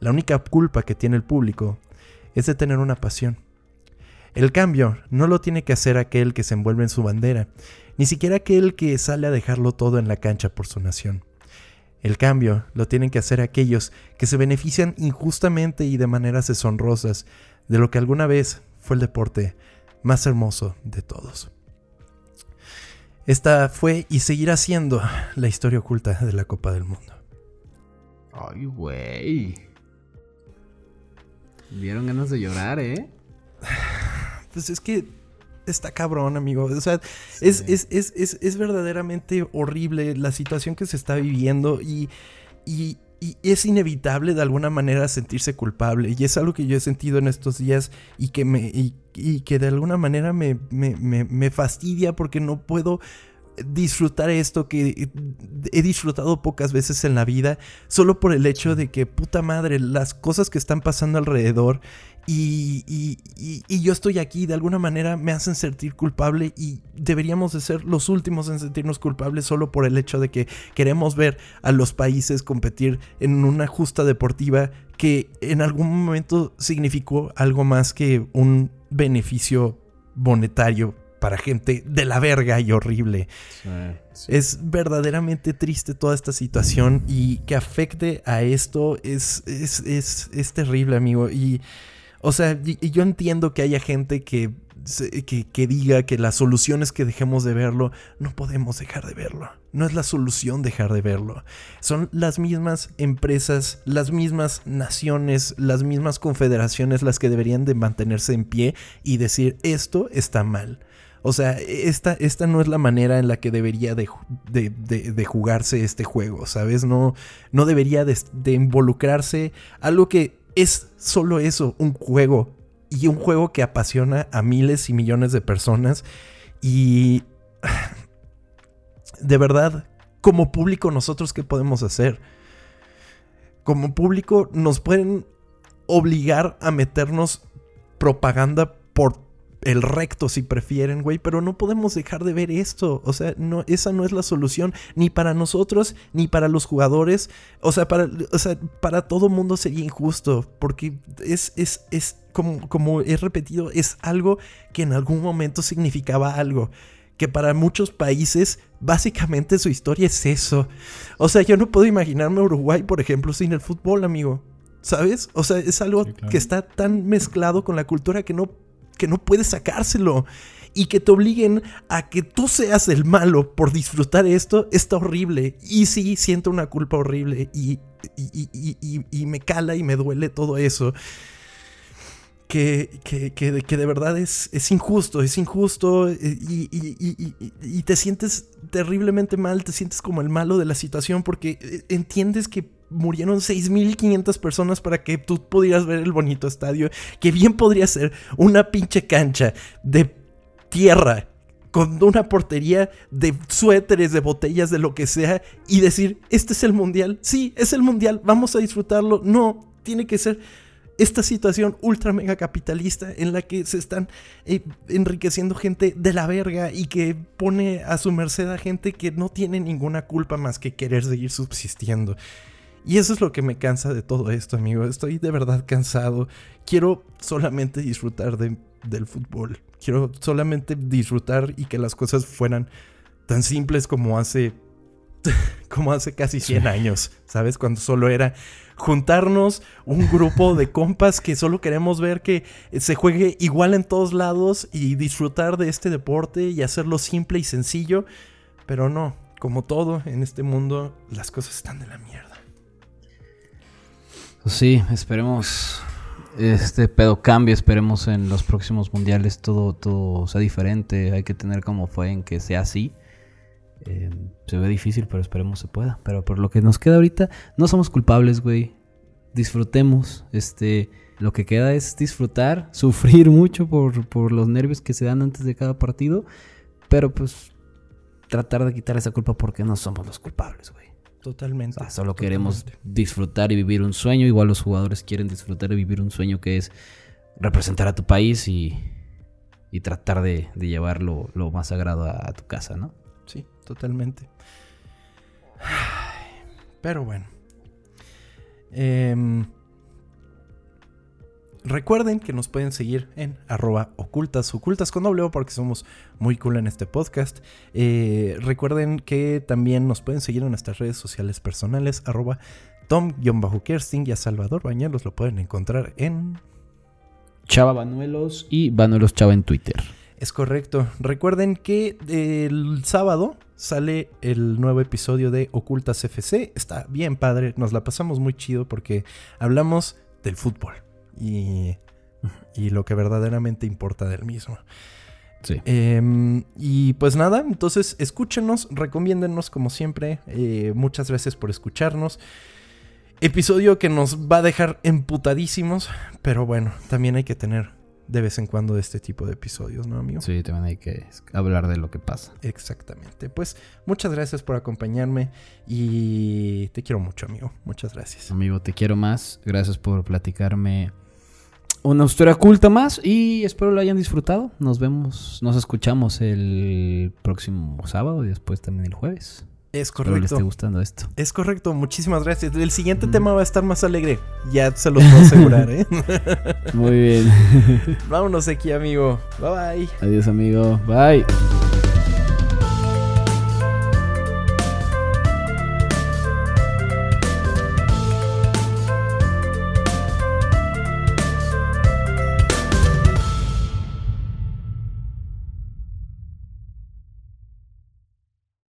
La única culpa que tiene el público es de tener una pasión. El cambio no lo tiene que hacer aquel que se envuelve en su bandera, ni siquiera aquel que sale a dejarlo todo en la cancha por su nación. El cambio lo tienen que hacer aquellos que se benefician injustamente y de maneras deshonrosas de lo que alguna vez fue el deporte más hermoso de todos. Esta fue y seguirá siendo la historia oculta de la Copa del Mundo. Ay, güey. Vieron ganas de llorar, ¿eh? (sighs) (laughs) pues es que está cabrón, amigo. O sea, es, es, verdaderamente horrible la situación que se está viviendo y, y, es inevitable de alguna manera sentirse culpable. Y es algo que yo he sentido en estos días y que, me, y, que de alguna manera me, me, me fastidia porque no puedo disfrutar esto que he disfrutado pocas veces en la vida, solo por el hecho de que, puta madre, las cosas que están pasando alrededor y, yo estoy aquí, de alguna manera me hacen sentir culpable y deberíamos de ser los últimos en sentirnos culpables solo por el hecho de que queremos ver a los países competir en una justa deportiva que en algún momento significó algo más que un beneficio monetario para gente de la verga y horrible. Es verdaderamente triste toda esta situación y que afecte a esto es, es, es, es terrible, amigo. Y o sea, y, yo entiendo que haya gente que, que, diga que la solución es que dejemos de verlo. No podemos dejar de verlo. No es la solución dejar de verlo. Son las mismas empresas, las mismas naciones, las mismas confederaciones las que deberían de mantenerse en pie y decir esto está mal. O sea, esta, esta no es la manera en la que debería de, de, jugarse este juego, ¿sabes? No, no debería de, involucrarse algo que es solo eso, un juego. Y un juego que apasiona a miles y millones de personas. Y (sighs) de verdad, como público, nosotros qué podemos hacer? Como público nos pueden obligar a meternos propaganda por el recto si prefieren, güey, pero no podemos dejar de ver esto. O sea, no, esa no es la solución ni para nosotros ni para los jugadores. O sea, para, o sea, para todo mundo sería injusto porque es, es, es como, como he repetido, es algo que en algún momento significaba algo. Que para muchos países, básicamente su historia es eso. O sea, yo no puedo imaginarme Uruguay, por ejemplo, sin el fútbol, amigo. ¿Sabes? O sea, es algo que está tan mezclado con la cultura que no que no puedes sacárselo y que te obliguen a que tú seas el malo por disfrutar esto, está horrible. Y sí, siento una culpa horrible y, y, me cala y me duele todo eso. que, que, que, que de verdad es, es injusto, es injusto y, y- y- y- y te sientes terriblemente mal, te sientes como el malo de la situación porque eh, entiendes que murieron 6.500 personas para que tú pudieras ver el bonito estadio, que bien podría ser una pinche cancha de tierra con una portería de suéteres, de botellas, de lo que sea, y decir, este es el mundial, sí, es el mundial, vamos a disfrutarlo. No, tiene que ser esta situación ultra mega capitalista en la que se están eh, enriqueciendo gente de la verga y que pone a su merced a gente que no tiene ninguna culpa más que querer seguir subsistiendo. Y eso es lo que me cansa de todo esto, amigo. Estoy de verdad cansado. Quiero solamente disfrutar de- del fútbol. Quiero solamente disfrutar y que las cosas fueran tan simples como hace (laughs) como hace casi 100 años, ¿sabes? Cuando solo era juntarnos un grupo de (laughs) compas que solo queremos ver que se juegue igual en todos lados y disfrutar de este deporte y hacerlo simple y sencillo, pero no, como todo en este mundo, las cosas están de la mierda. Pues sí, esperemos este pedo cambie, esperemos en los próximos mundiales todo, todo sea diferente. Hay que tener como fue en que sea así. Eh, se ve difícil, pero esperemos se pueda. Pero por lo que nos queda ahorita, no somos culpables, güey. Disfrutemos. Este, lo que queda es disfrutar, (laughs) sufrir mucho por, por los nervios que se dan antes de cada partido. Pero pues tratar de quitar esa culpa porque no somos los culpables, güey. Totalmente. O sea, solo queremos disfrutar y vivir un sueño. Igual los jugadores quieren disfrutar y vivir un sueño que es representar a tu país y, y tratar de, de llevarlo lo más sagrado a, a tu casa, ¿no? Sí, totalmente. Pero bueno. Em, recuerden que nos pueden seguir en arroba ocultas, ocultas con doble porque somos muy cool en este podcast. Eh, recuerden que también nos pueden seguir en nuestras redes sociales personales, arroba tom-kersting y a Salvador Bañuelos lo pueden encontrar en Chava Banuelos y Banuelos Chava en Twitter. Es correcto. Recuerden que el sábado sale el nuevo episodio de Ocultas FC. Está bien padre, nos la pasamos muy chido porque hablamos del fútbol y, (laughs) y lo que verdaderamente importa del mismo. Sí. Em, y pues nada, entonces escúchenos, recomiéndennos como siempre. Eh, muchas gracias por escucharnos. Episodio que nos va a dejar emputadísimos, pero bueno, también hay que tener de vez en cuando este tipo de episodios, ¿no, amigo? Sí, también hay que hablar de lo que pasa. Exactamente. Pues muchas gracias por acompañarme y te quiero mucho, amigo. Muchas gracias. Amigo, te quiero más. Gracias por platicarme una historia culta más y espero lo hayan disfrutado. Nos vemos, nos escuchamos el próximo sábado y después también el jueves. Es Espero les esté correcto. gustando esto. Es correcto. Muchísimas gracias. El siguiente Mm. tema va a estar más alegre. Ya se los (laughs) puedo asegurar, ¿eh? Muy bien. (laughs) Vámonos aquí, amigo. Bye bye. Adiós, amigo. Bye.